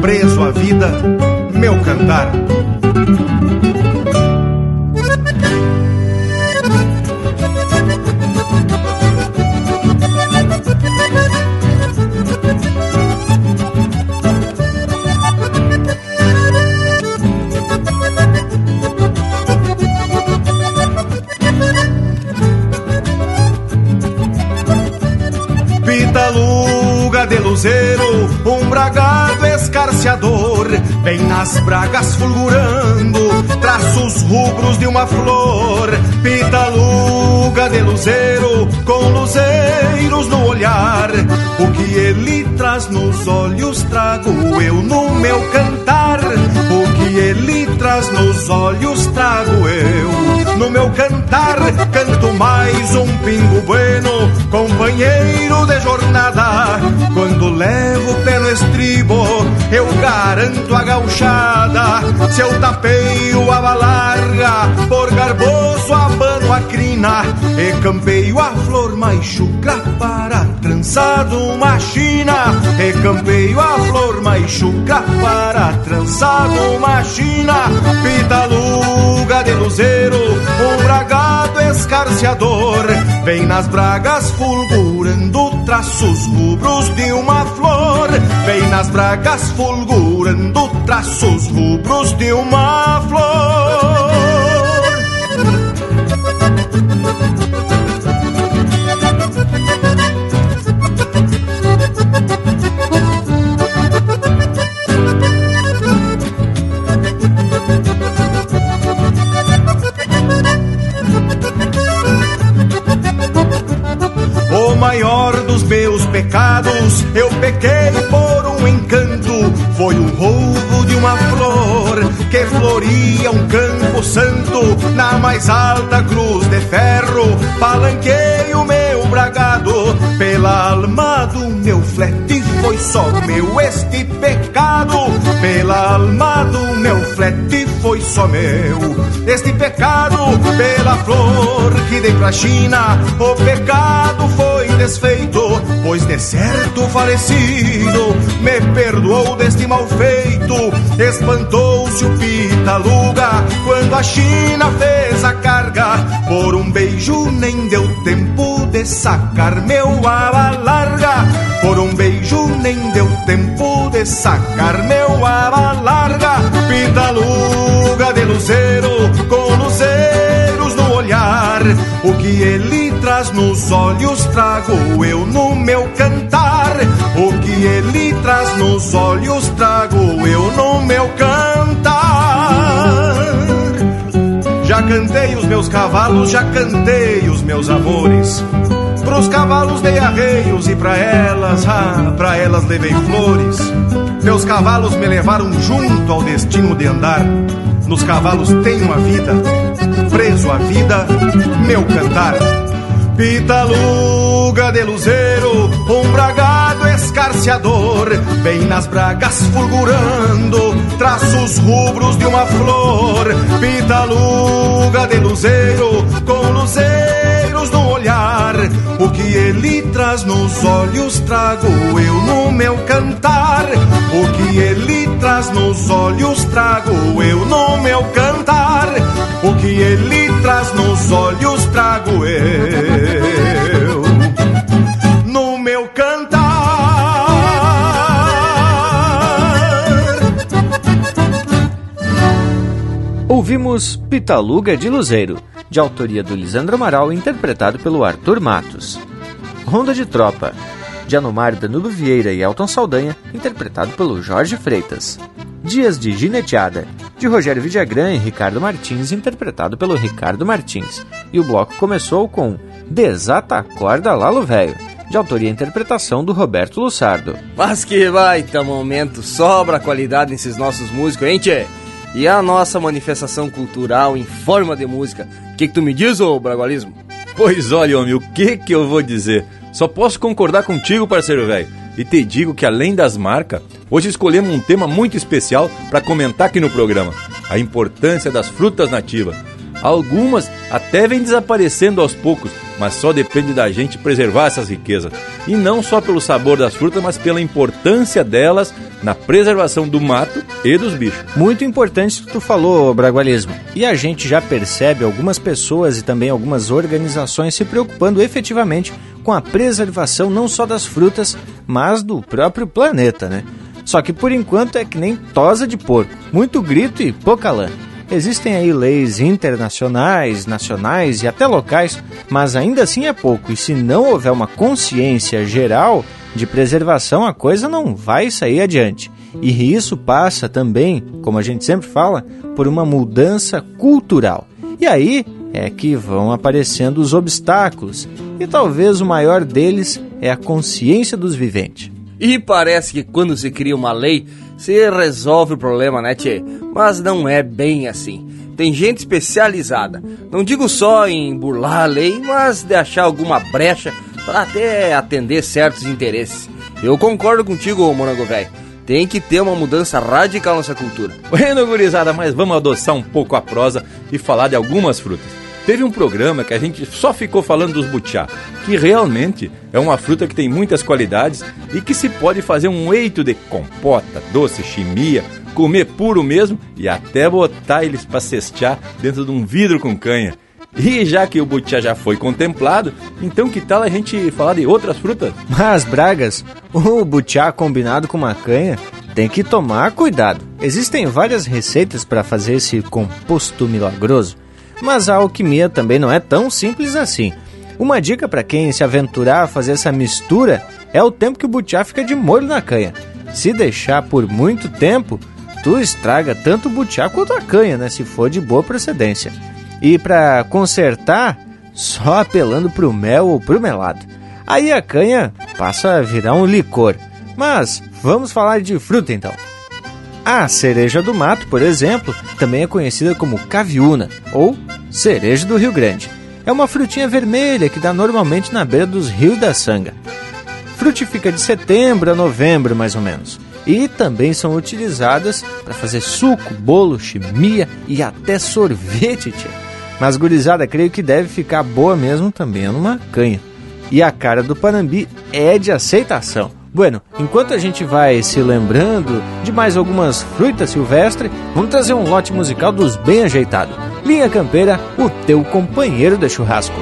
preso à vida, meu cantar. Escarciador, vem nas bragas fulgurando, traços rubros de uma flor, pitaluga de luzeiro, com luzeiros no olhar, o que ele traz nos olhos trago eu no meu cantar, o que ele traz nos olhos trago eu no meu cantar, canto mais um pingo bueno, companheiro de jornada. Quando levo o pé no estribo, eu garanto a gauchada. Se eu tapeio a larga, por garboso a crina, e campeio a flor mais chucra para trançado uma china. E campeio a flor mais chucra para trançado uma china. Pitaluga de luzeiro, um bragado escarciador, vem nas bragas fulgurando traços rubros de uma flor. Vem nas bragas fulgurando traços rubros de uma flor. O maior dos meus pecados, eu pequei por. Foi o roubo de uma flor que floria um campo santo. Na mais alta cruz de ferro, palanquei o meu bragado. Pela alma do meu flete, foi só meu este pecado. Pela alma do meu flete, foi só meu este pecado. Pela flor que dei pra China, o pecado foi desfeito, pois de certo falecido me perdoou deste mal feito. Espantou-se o Pitaluga quando a China fez a carga. Por um beijo nem deu tempo de sacar meu aba larga. Por um beijo nem deu tempo de sacar meu aba larga. Pitaluga de luzeiro com luzeiros no olhar. O que ele traz nos olhos trago eu no meu cantar. O que ele traz nos olhos trago eu no meu cantar. Já cantei os meus cavalos, já cantei os meus amores. Pros cavalos dei arreios e pra elas, ah, pra elas levei flores. Meus cavalos me levaram junto ao destino de andar. Nos cavalos tenho a vida, preso a vida, meu cantar. Pitaluga de luzeiro, um bragado escarciador, vem nas bragas fulgurando, traços rubros de uma flor. Pitaluga de luzeiro, com luzeiros no olhar, o que ele traz nos olhos trago eu no meu cantar. O que ele traz nos olhos trago eu no meu cantar. O que ele traz nos olhos trago eu Ouvimos Pitaluga de Luzeiro, de autoria do Lisandro Amaral, interpretado pelo Arthur Matos. Ronda de Tropa, de Anomar Danilo Vieira e Elton Saldanha, interpretado pelo Jorge Freitas. Dias de Gineteada, de Rogério Vidagrã e Ricardo Martins, interpretado pelo Ricardo Martins. E o bloco começou com Desata a Corda Lalo Velho, de autoria e interpretação do Roberto Lussardo. Mas que baita momento, sobra qualidade nesses nossos músicos, hein, tchê? E a nossa manifestação cultural em forma de música. O que, que tu me diz, ô Bragualismo? Pois olha, homem, o que que eu vou dizer? Só posso concordar contigo, parceiro velho. E te digo que além das marcas, hoje escolhemos um tema muito especial para comentar aqui no programa: a importância das frutas nativas. Algumas até vêm desaparecendo aos poucos, mas só depende da gente preservar essas riquezas. E não só pelo sabor das frutas, mas pela importância delas na preservação do mato e dos bichos. Muito importante que tu falou, Bragualismo. E a gente já percebe algumas pessoas e também algumas organizações se preocupando efetivamente com a preservação não só das frutas, mas do próprio planeta, né? Só que por enquanto é que nem tosa de porco, muito grito e pouca lã. Existem aí leis internacionais, nacionais e até locais, mas ainda assim é pouco. E se não houver uma consciência geral, de preservação, a coisa não vai sair adiante. E isso passa também, como a gente sempre fala, por uma mudança cultural. E aí é que vão aparecendo os obstáculos, e talvez o maior deles é a consciência dos viventes. E parece que quando se cria uma lei, se resolve o problema, né, Tchê? Mas não é bem assim. Tem gente especializada, não digo só em burlar a lei, mas de achar alguma brecha para até atender certos interesses. Eu concordo contigo, Morango Velho. Tem que ter uma mudança radical nessa cultura. Bueno, gurizada, mas vamos adoçar um pouco a prosa e falar de algumas frutas. Teve um programa que a gente só ficou falando dos butiá, que realmente é uma fruta que tem muitas qualidades e que se pode fazer um eito de compota, doce, chimia, comer puro mesmo e até botar eles para cestear dentro de um vidro com canha. E já que o butiá já foi contemplado, então que tal a gente falar de outras frutas? Mas, Bragas, o butiá combinado com macanha tem que tomar cuidado. Existem várias receitas para fazer esse composto milagroso, mas a alquimia também não é tão simples assim. Uma dica para quem se aventurar a fazer essa mistura é o tempo que o butiá fica de molho na canha. Se deixar por muito tempo, tu estraga tanto o butiá quanto a canha, né, se for de boa procedência. E para consertar, só apelando pro mel ou pro melado. Aí a canha passa a virar um licor. Mas vamos falar de fruta então. A cereja do mato, por exemplo, também é conhecida como caviúna ou cereja do Rio Grande. É uma frutinha vermelha que dá normalmente na beira dos rios da Sanga. Frutifica de setembro a novembro, mais ou menos. E também são utilizadas para fazer suco, bolo, chimia e até sorvete, tia. Mas gurizada, creio que deve ficar boa mesmo também numa canha. E a cara do Panambi é de aceitação. Bueno, enquanto a gente vai se lembrando de mais algumas frutas silvestres, vamos trazer um lote musical dos bem ajeitado. Linha Campeira, o teu companheiro de churrasco.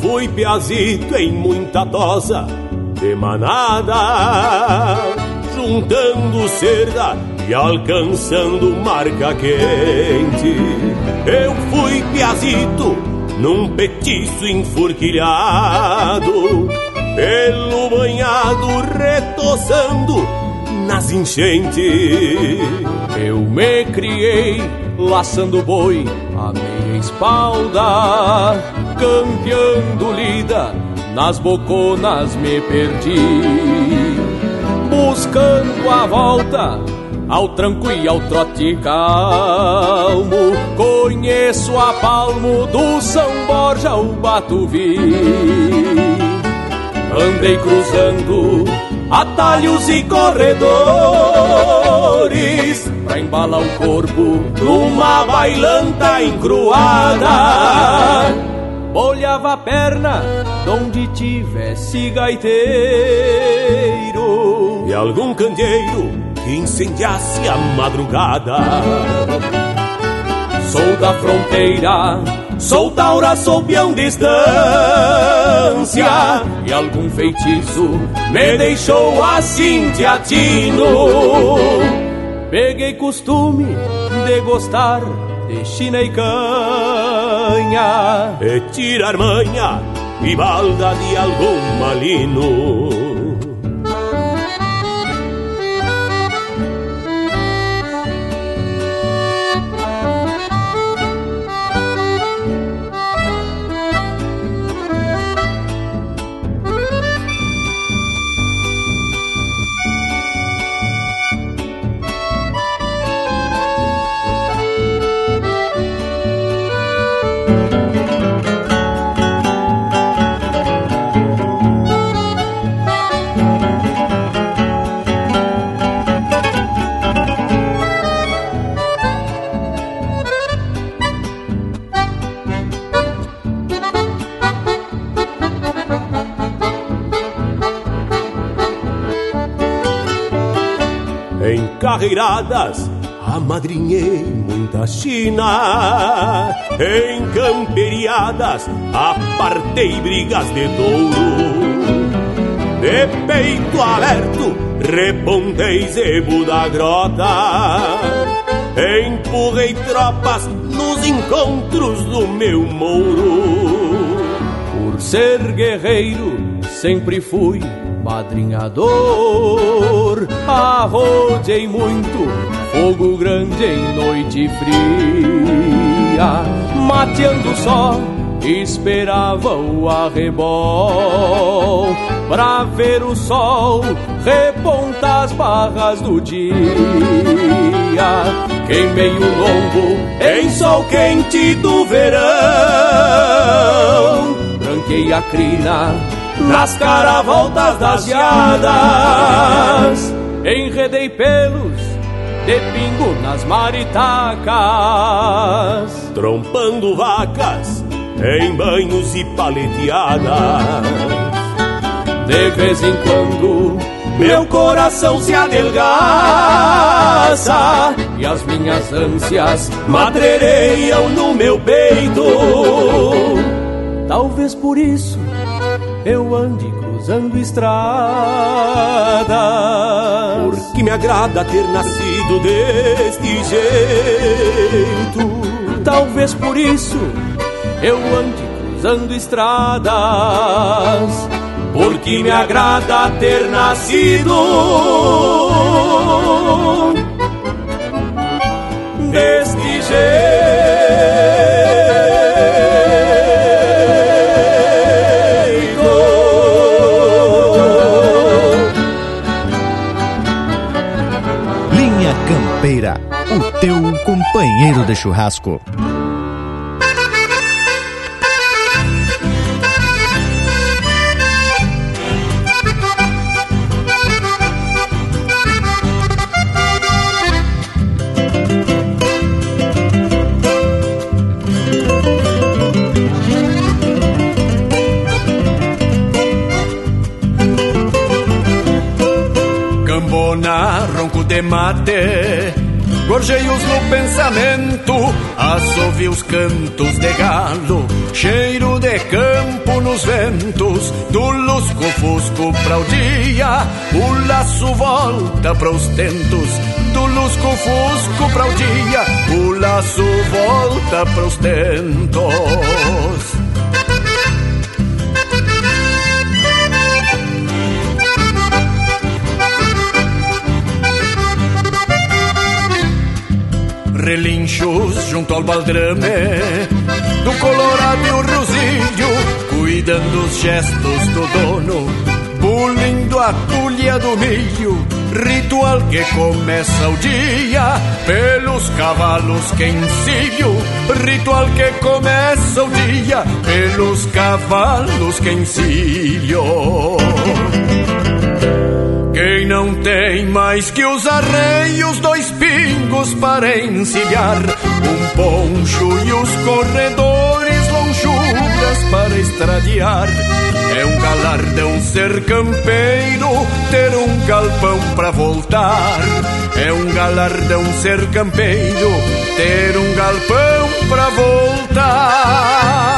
fui piazito em muita dosa de manada, juntando cerda e alcançando marca quente. Eu fui piazito num petiço enforquilhado, pelo banhado retosando nas enchentes. Eu me criei laçando boi a meia espalda, campeando lida, nas boconas me perdi. Buscando a volta ao tranco e ao trote calmo, conheço a palmo do São Borja, o Batuvi. Andei cruzando atalhos e corredores pra embalar o corpo numa bailanta encruada. Olhava a perna donde tivesse gaiteiro e algum candeeiro que incendiasse a madrugada. Sou da fronteira Sou taura, sou peão de distância E algum feitiço me deixou assim te atino Peguei costume de gostar de china e canha E tirar manha e balda de algum malino carreiradas amadrinhei muita china Em camperiadas apartei brigas de touro de peito aberto, repontei zebo da grota. Empurrei tropas nos encontros do meu mouro. Por ser guerreiro, sempre fui madrinhador. Arrojei muito, fogo grande em noite fria, mateando só esperava o arrebol pra ver o sol repontar as barras do dia. Queimei o lombo em sol quente do verão, branquei a crina nas caravoltas das geadas, enredei pelos de pingo nas maritacas, trompando vacas em banhos e paleteadas. De vez em quando meu coração se adelgaça e as minhas ânsias madreireiam no meu peito. Talvez por isso eu ande cruzando estradas. Porque me agrada ter nascido deste jeito. Talvez por isso eu ande cruzando estradas, porque me agrada ter nascido deste jeito. Teu companheiro de churrasco. de mate Gorjeios no pensamento Assovia os cantos de galo Cheiro de campo nos ventos Do lusco-fusco pra o dia O laço volta para os tentos Do lusco-fusco pra o dia O laço volta para os tentos relinchos junto ao baldrame do colorado e o rosilho, cuidando os gestos do dono, bulindo a tulha do milho, ritual que começa o dia pelos cavalos que encilho, ritual que começa o dia pelos cavalos que encilho. Quem não tem mais que os arreios, dois pingos para encilhar, um poncho e os corredores, lonjuras para estradiar. É um galardão ser campeiro, ter um galpão para voltar. É um galardão ser campeiro, ter um galpão para voltar.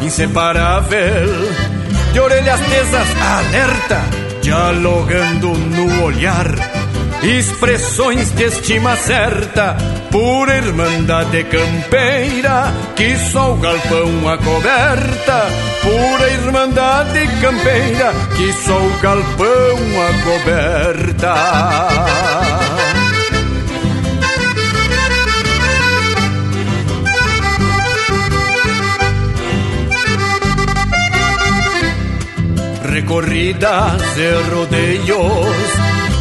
Inseparável, de orelhas tesas alerta, dialogando no olhar, expressões de estima certa, pura irmandade campeira, que só o galpão acoberta, pura irmandade campeira, que só o galpão acoberta. Recorridas e rodeios.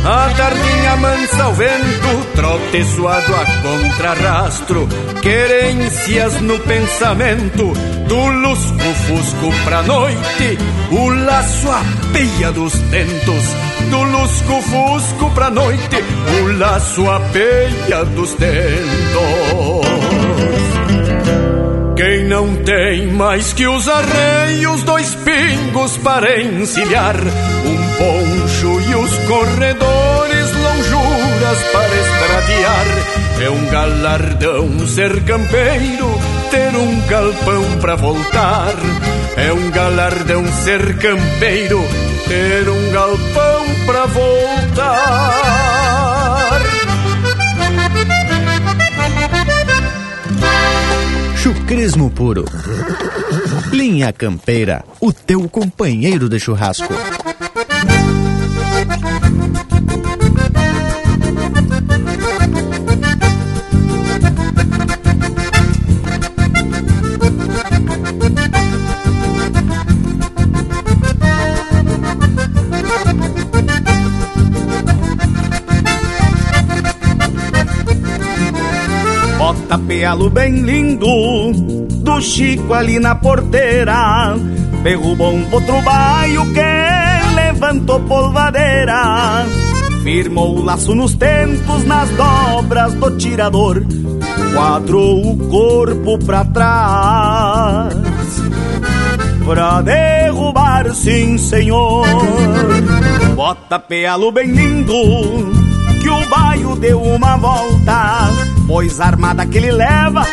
A tardinha mansa ao vento, trote suado a contrarrastro, querências no pensamento, do lusco-fusco pra noite, o laço a peia dos tentos, do lusco-fusco pra noite, o laço a peia dos tentos. Quem não tem mais que os arreios, dois pingos para encilhar, um poncho e os corredores, lonjuras para estradear. É um galardão ser campeiro, ter um galpão para voltar. É um galardão ser campeiro, ter um galpão pra voltar. Chucrismo puro. Linha Campeira, o teu companheiro de churrasco. Tapealo bem lindo do Chico ali na porteira. Derrubou um outro baio que levantou polvadeira. Firmou o laço nos tentos, nas dobras do tirador. Quadrou o corpo pra trás. Pra derrubar, sim, senhor. Bota pealo bem lindo, que o baio deu uma volta pois a armada que ele leva,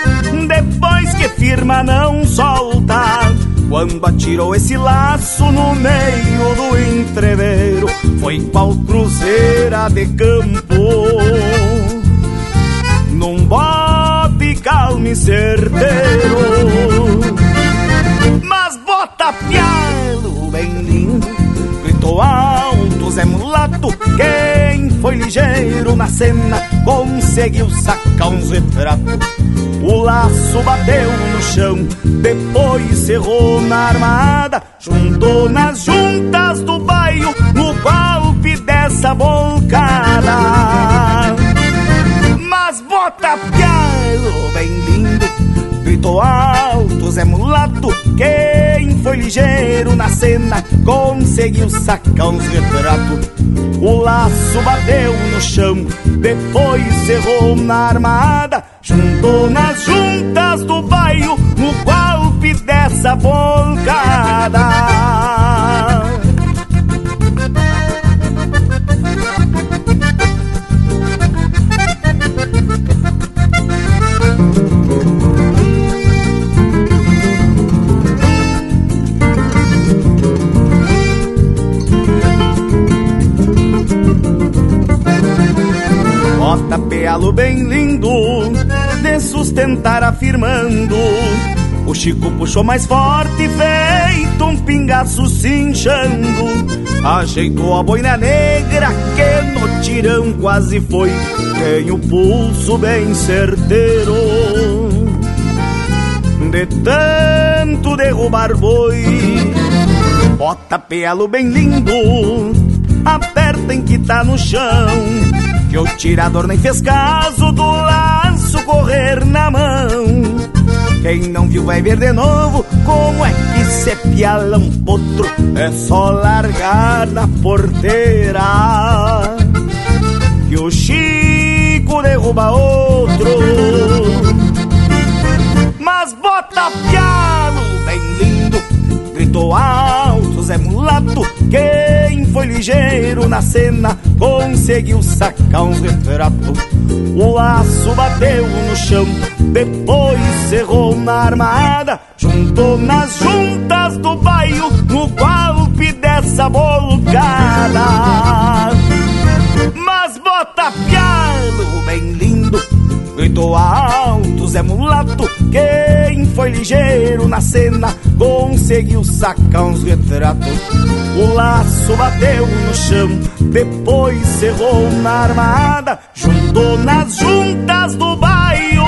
depois que firma não solta. Quando atirou esse laço no meio do entreveiro, foi qual cruzeira de campo. Num bote calmo e certeiro, mas bota pialo bem lindo, gritou alto Zé Mulato, quem foi ligeiro na cena conseguiu sacar uns retratos. O laço bateu no chão, depois cerrou na armada, juntou nas juntas do bairro no golpe dessa volcada. Mas bota pialo bem lindo, gritou alto Zé Mulato, quem foi ligeiro na cena conseguiu sacar uns retratos. O laço bateu no chão, depois cerrou na armada, juntou nas juntas do bairro no golpe dessa volcada. Pealo bem lindo, de sustentar afirmando. O Chico puxou mais forte, feito um pingaço cinchando. Ajeitou a boina negra que no tirão quase foi. Tem o pulso bem certeiro. De tanto derrubar boi, bota pealo bem lindo, aperta em que tá no chão que o tirador nem fez caso do laço correr na mão. Quem não viu vai ver de novo como é que se piala um potro. É só largar na porteira que o Chico derruba outro. Mas bota pialo bem lindo, gritou alto Zé Mulato. Quem foi ligeiro na cena conseguiu sacar uns retratos. O laço bateu no chão, depois cerrou na armada, juntou nas juntas do bairro no golpe dessa bolcada. Mas bota pialo bem lindo, gritou alto Zé Mulato. Quem foi ligeiro na cena conseguiu sacar uns retratos. O laço bateu no chão, depois cerrou na armada, juntou nas juntas do bairro.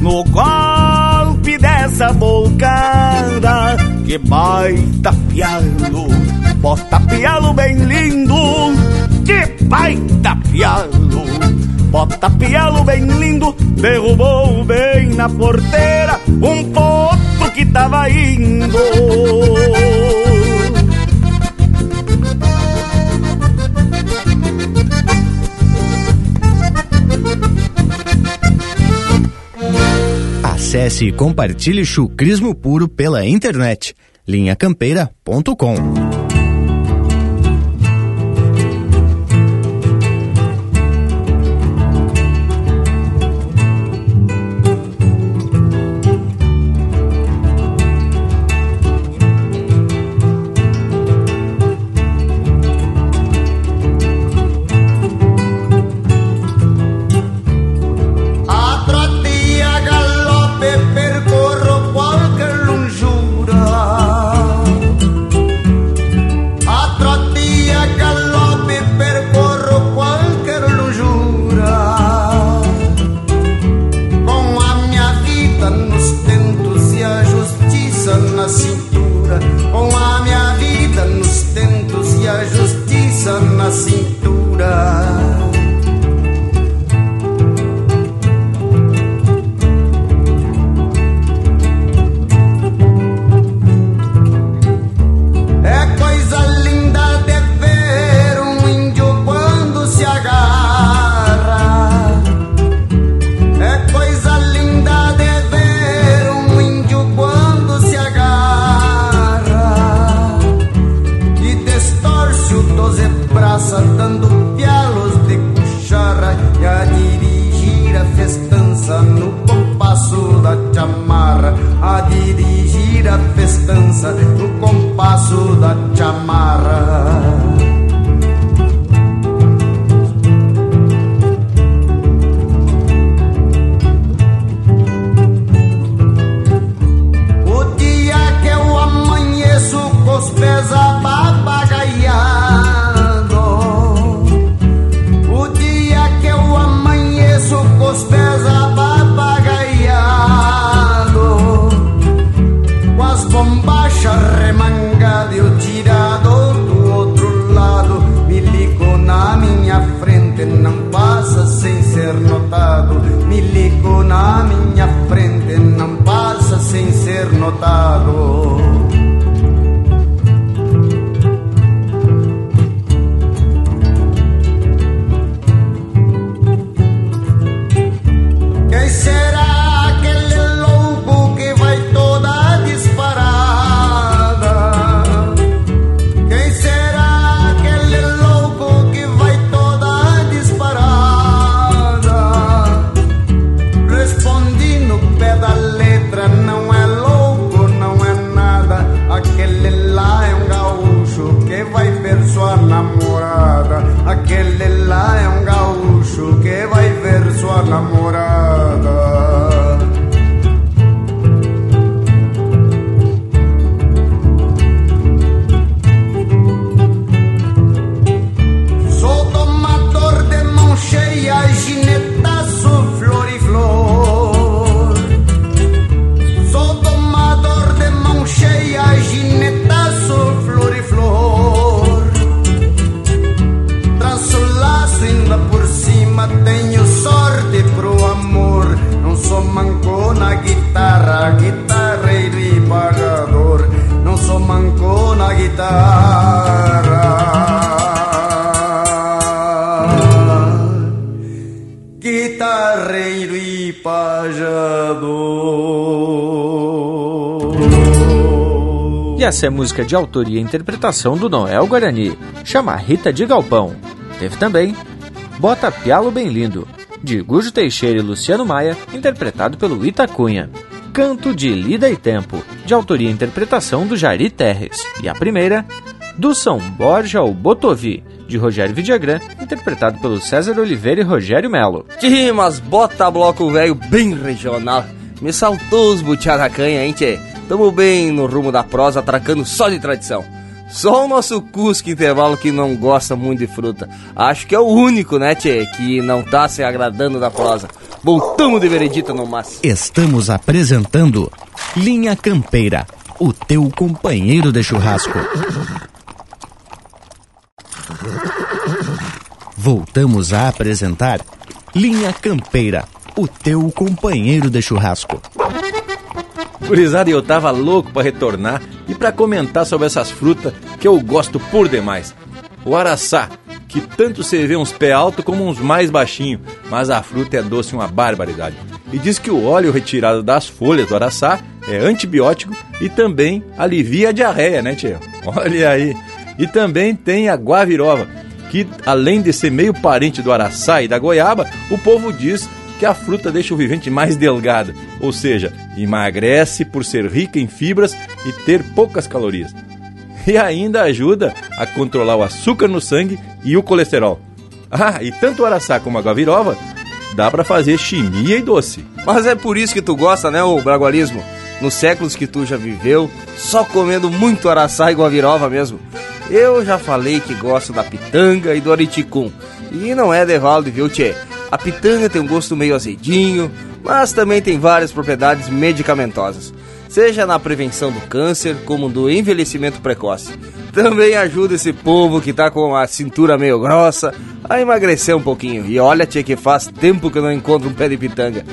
No golpe dessa bolcada, que baita pialo, bota pialo bem lindo, que baita pialo. Bota pialo bem lindo, derrubou bem na porteira um potro que tava indo. Acesse e compartilhe chucrismo puro pela internet. linhacampeira.com Essa é música de autoria e interpretação do Noel Guarani, chama Rita de Galpão. Teve também Bota Pialo Bem Lindo, de Gujo Teixeira e Luciano Maia, interpretado pelo Itacunha. Canto de Lida e Tempo, de autoria e interpretação do Jari Terres. E a primeira, do São Borja ao Botovi, de Rogério Vidagrã, interpretado pelo César Oliveira e Rogério Melo. Que mas bota bloco velho bem regional. Me saltou os butiá da canha, hein, tchê? Tamo bem no rumo da prosa, atracando só de tradição. Só o nosso Cusco Intervalo que não gosta muito de fruta. Acho que é o único, né, Tchê, que não tá se agradando da prosa. Voltamos de veredita no mas. Estamos apresentando Linha Campeira, o teu companheiro de churrasco. Voltamos a apresentar Linha Campeira, o teu companheiro de churrasco. Gurizada, eu tava louco para retornar e para comentar sobre essas frutas que eu gosto por demais. O araçá, que tanto se vê uns pé alto como uns mais baixinho, mas a fruta é doce uma barbaridade. e diz que o óleo retirado das folhas do araçá é antibiótico e também alivia a diarreia, né, tio? Olha aí. E também tem a guavirova, que além de ser meio parente do araçá e da goiaba, o povo diz que a fruta deixa o vivente mais delgado, ou seja, emagrece por ser rica em fibras e ter poucas calorias. E ainda ajuda a controlar o açúcar no sangue e o colesterol. Ah, e tanto o araçá como a gavirova dá para fazer chimia e doce. Mas é por isso que tu gosta, né, o bragualismo? Nos séculos que tu já viveu, só comendo muito araçá e guavirova mesmo. Eu já falei que gosto da pitanga e do ariticum. E não é de Valde, viu, tchê? A pitanga tem um gosto meio azedinho, mas também tem várias propriedades medicamentosas, seja na prevenção do câncer como do envelhecimento precoce. Também ajuda esse povo que tá com a cintura meio grossa a emagrecer um pouquinho. E olha, tia, que faz tempo que eu não encontro um pé de pitanga.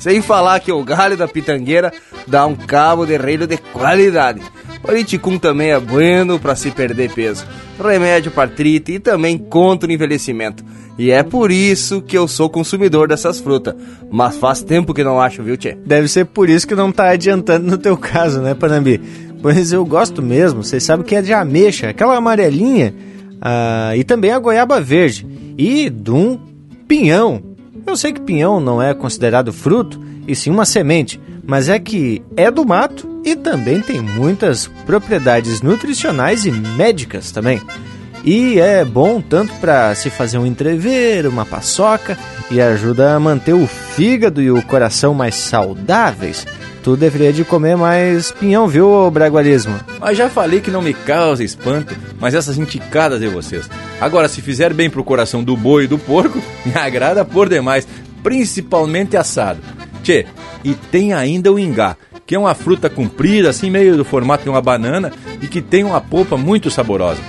Sem falar que o galho da pitangueira dá um cabo de relho de qualidade. O liticum também é bueno para se perder peso. Remédio para artrite e também contra o envelhecimento. E é por isso que eu sou consumidor dessas frutas. Mas faz tempo que não acho, viu, Tchê? Deve ser por isso que não tá adiantando no teu caso, né, Panambi? Pois eu gosto mesmo, vocês sabem que é de ameixa, aquela amarelinha, ah, e também a goiaba verde, e de um pinhão. Eu sei que pinhão não é considerado fruto, e sim uma semente, mas é que é do mato e também tem muitas propriedades nutricionais e médicas também. E é bom tanto para se fazer um entrever, uma paçoca e ajuda a manter o fígado e o coração mais saudáveis. Tu deveria de comer mais pinhão, viu, bragualismo? Mas já falei que não me causa espanto, mas essas inticadas de vocês. Agora, se fizer bem pro coração do boi e do porco, me agrada por demais, principalmente assado. Tchê, e tem ainda o ingá, que é uma fruta comprida, assim meio do formato de uma banana e que tem uma polpa muito saborosa.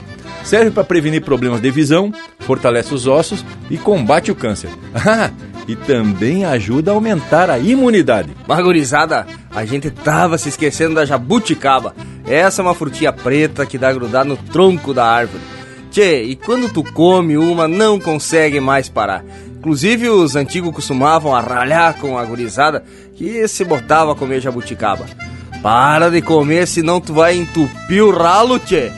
Serve para prevenir problemas de visão, fortalece os ossos e combate o câncer. Ah, e também ajuda a aumentar a imunidade. Margorizada, a gente tava se esquecendo da jabuticaba. Essa é uma frutinha preta que dá grudar no tronco da árvore. Tchê, e quando tu come uma, não consegue mais parar. Inclusive, os antigos costumavam arralhar com a gurizada que se botava a comer jabuticaba. Para de comer, senão tu vai entupir o ralo, tchê.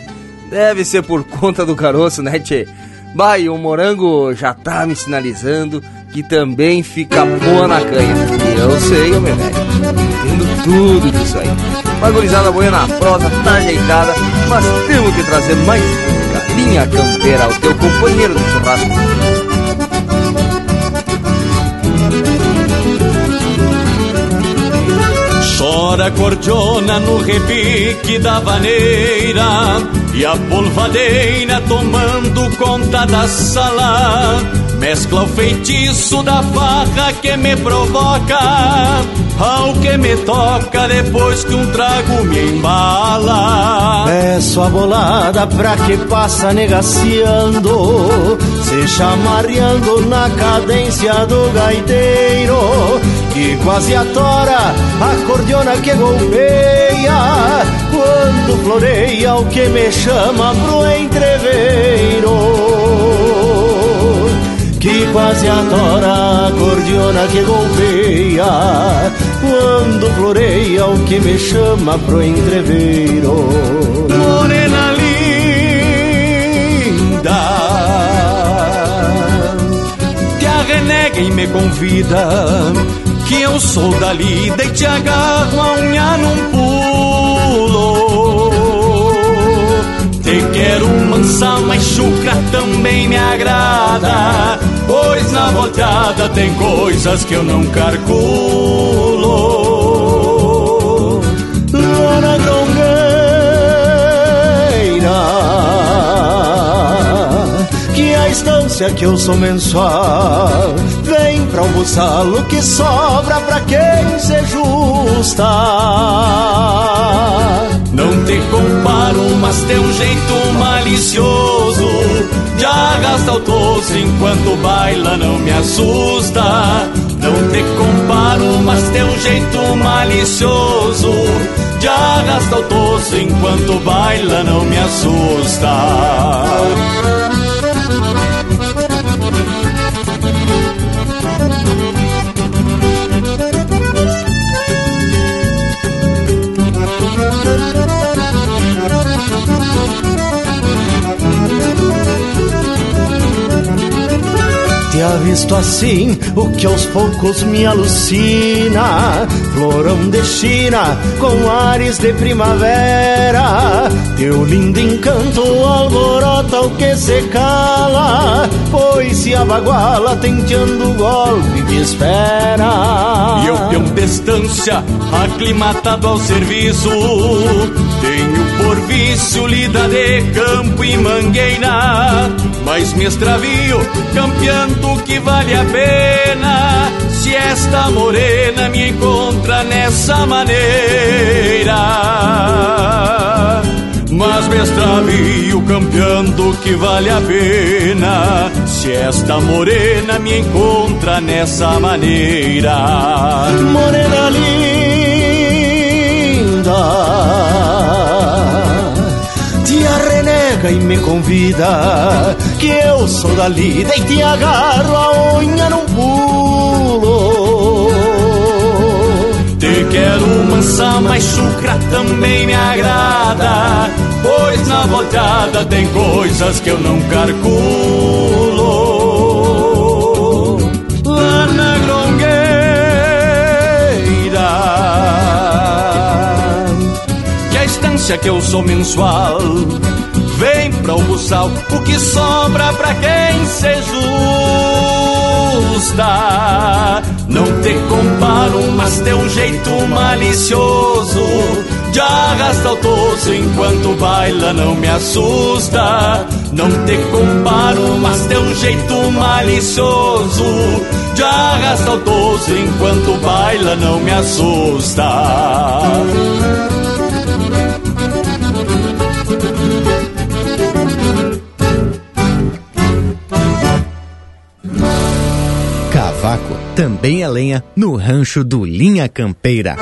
Deve ser por conta do caroço, né, tchê? E o morango já tá me sinalizando que também fica boa na canha. E eu sei, meu velho. Entendo tudo disso aí. Uma gurizada boa na prosa, tá ajeitada, mas temos que trazer mais música. Linha Campeira, o teu companheiro do churrasco. Chora cordiona no repique da vaneira E a polvadeira tomando conta da sala. Mescla o feitiço da farra que me provoca Ao que me toca depois que um trago me embala. Peço a bolada pra que passa negaciando Se chamarreando na cadência do gaiteiro Que quase atora a cordiona que golpeia Quando floreia o que me chama pro entreveiro que quase atora a cordiona que golpeia quando floreia o que me chama pro entreveiro. Morena linda, e me convida, que eu sou da lida e te agarro a unha num pulo. Te quero mansa, mas chucra também me agrada. Pois na volteada tem coisas que eu não calculo. Lona grongueira, que a estância que eu sou mensual vem pra um buçalo que sobra pra quem se justa. Não te comparo, mas tem um jeito malicioso De arrasta o tosso enquanto baila não me assusta Não te comparo, mas tem um jeito malicioso De arrasta o tosso enquanto baila não me assusta visto assim o que aos poucos me alucina. Florão de China com ares de primavera. Teu lindo encanto alvorota o que se cala. Pois se abaguala tenteando o golpe que espera. E eu tenho distância, aclimatado ao serviço. Por vício lida de campo e mangueira. Mas me extravio campeando que vale a pena. Se esta morena me encontra nessa maneira. Mas me extravio campeando que vale a pena Se esta morena me encontra nessa maneira Morena linda Te arrenega e me convida Que eu sou da lida e te agarro a unha num pulo. Te quero mansa, mas chucra também me agrada Pois na volteada tem coisas que eu não calculo que eu sou mensual. Vem pra o buçal o que sobra pra quem se justa. Não te comparo, mas teu jeito malicioso De arrasta o toso enquanto baila não me assusta. Não te comparo, mas teu jeito malicioso De arrasta o toso enquanto baila não me assusta também é lenha no rancho do Linha Campeira.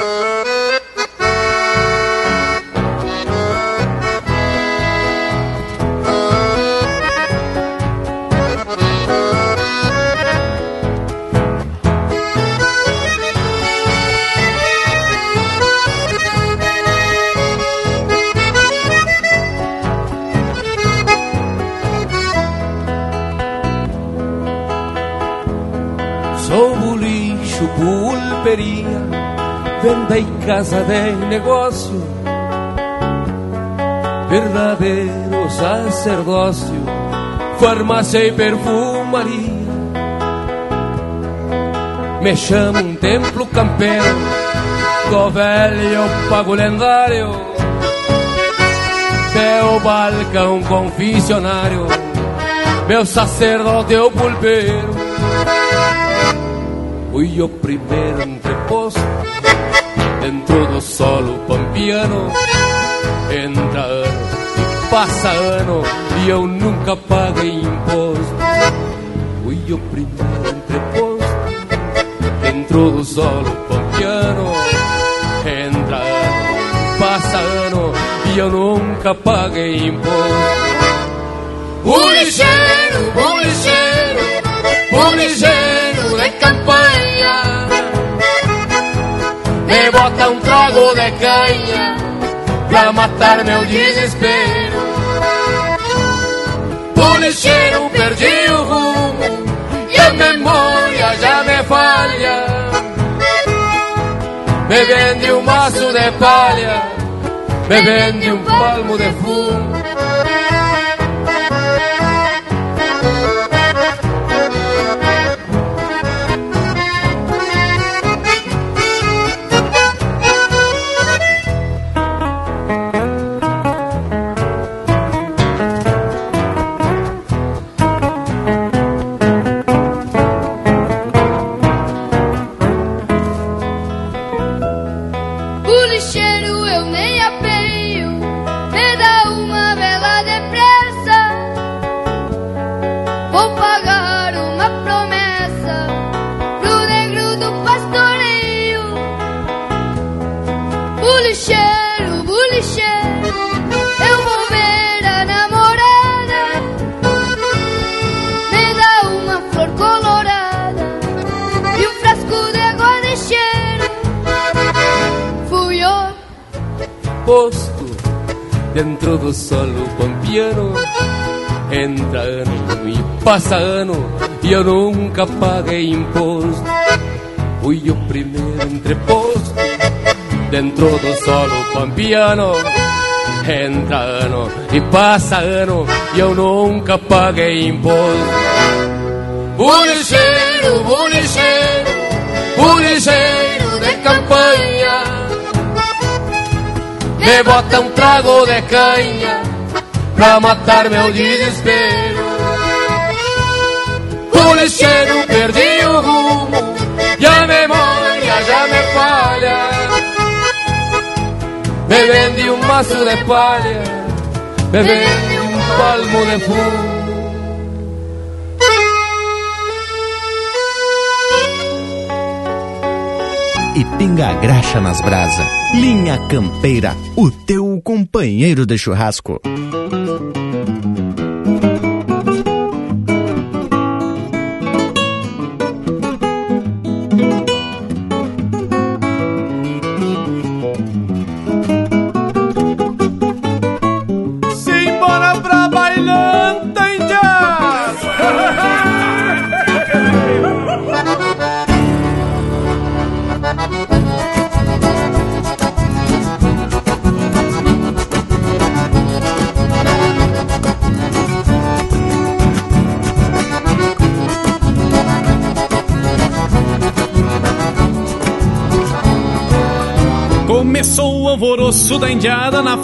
Venda e casa de negócio, verdadeiro sacerdócio, farmácia e perfumaria. Me chamo um templo campeiro, do velho pago lendário, meu balcão confessionário, meu sacerdote o pulpeiro. Fui o primeiro entreposto dentro do solo pampiano. Entra ano e passa ano e eu nunca paguei imposto. Fui o primeiro entreposto dentro do solo pampiano. Entra ano, passa ano e eu nunca paguei imposto. Bolicheiro, bolicheiro, bolicheiro de campanha Me bota um trago de canha Pra matar meu desespero. Bolicheiro, perdi o rumo E a memória já me falha Me vende um maço de palha Me vende um palmo de fumo passa ano e eu nunca paguei imposto. Fui o primeiro entreposto dentro do solo pampiano. Entra ano e passa ano e eu nunca paguei imposto. Bolicheiro, bolicheiro, bolicheiro de campanha. Me bota um trago de canha pra matar meu desespero. Bolicheiro, perdi o rumo e a memória já me falha. Me vendi um maço de palha, me vendi um palmo de fumo. e pinga a graxa nas brasa. Linha Campeira, o teu companheiro de churrasco. Alvoroço da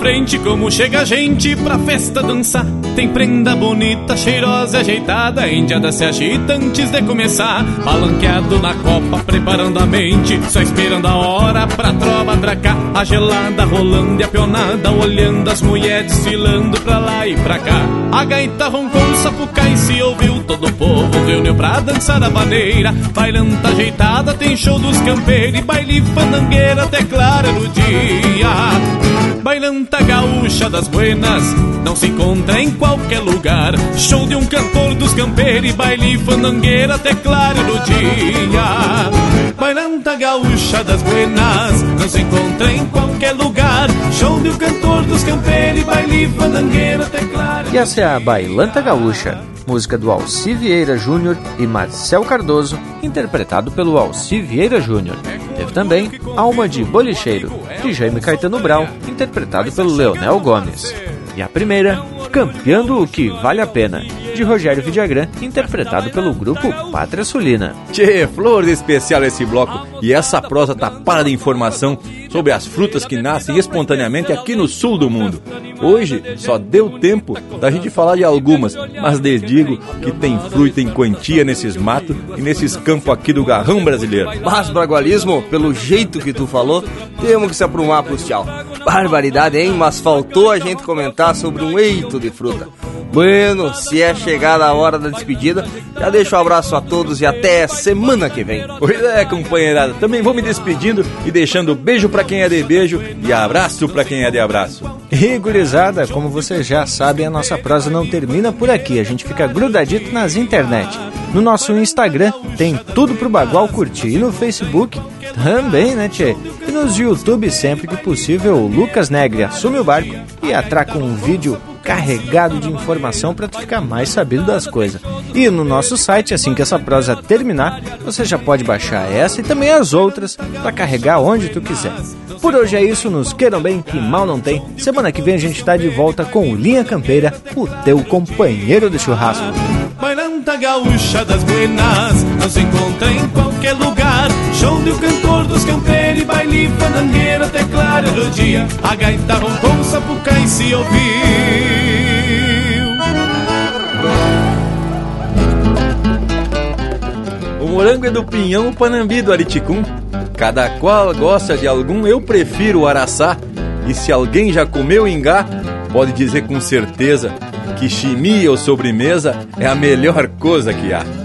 frente, como chega a gente pra festa dançar. Tem prenda bonita, cheirosa e ajeitada, a indiada se agita antes de começar. Balanqueado na copa, preparando a mente, só esperando a hora pra trova atracar. A gelada rolando e a pionada, olhando as mulheres desfilando pra lá e pra cá. A gaita roncou, sapucai se ouviu, todo o povo reuniu pra dançar a maneira. Bailanta ajeitada, tem show dos campeiros e baile fandangueira até clara no dia. Bailanta gaúcha das buenas, não se encontra em qualquer lugar. Show de um cantor dos campeiros e baile fandangueira até claro no dia. Bailanta gaúcha das buenas, não se encontra em qualquer lugar. Show de um cantor dos campeiros e baile fandangueira até claro. E essa é a Bailanta Gaúcha, música do Alci Vieira Júnior e Marcel Cardoso, interpretado pelo Alci Vieira Júnior. Teve também Alma de Bolicheiro, de Jaime Caetano Brau, interpretado pelo Leonel Gomes. E a primeira, Campeando o que Vale a Pena, de Rogério Vidagrã, interpretado pelo grupo Pátria Sulina. Tchê, flor de especial esse bloco e essa prosa tapada de informação sobre as frutas que nascem espontaneamente aqui no sul do mundo. Hoje só deu tempo da gente falar de algumas, mas lhes digo que tem fruta em quantia nesses matos e nesses campos aqui do garrão brasileiro. Mas, Bragualismo, pelo jeito que tu falou, temos que se aprumar pros tchau. Barbaridade, hein? Mas faltou a gente comentar sobre um eito de fruta. Bueno, se é chegada a hora da despedida, já deixo um abraço a todos e até semana que vem. Pois é, companheirada. Também vou me despedindo e deixando beijo pra quem é de beijo e abraço pra quem é de abraço. E gurizada, como vocês já sabem, a nossa prosa não termina por aqui. A gente fica grudadito nas internet. No nosso Instagram tem tudo pro Bagual curtir. E no Facebook também, né, Tchê? E nos YouTube, sempre que possível, o Lucas Negre assume o barco e atraca um vídeo carregado de informação para tu ficar mais sabido das coisas. E no nosso site, assim que essa prosa terminar, você já pode baixar essa e também as outras para carregar onde tu quiser. Por hoje é isso, nos queiram bem, que mal não tem. Semana que vem a gente tá de volta com o Linha Campeira, o teu companheiro de churrasco. Bailanta gaúcha das buenas, não se encontra em qualquer lugar. Show de um cantor dos campeiros e baile fandangueira até claro do dia. A gaita roncou, o sapucai se ouviu. O morango é do pinhão, o panambi do ariticum. Cada qual gosta de algum, eu prefiro o araçá. E se alguém já comeu ingá, pode dizer com certeza que chimia ou sobremesa é a melhor coisa que há.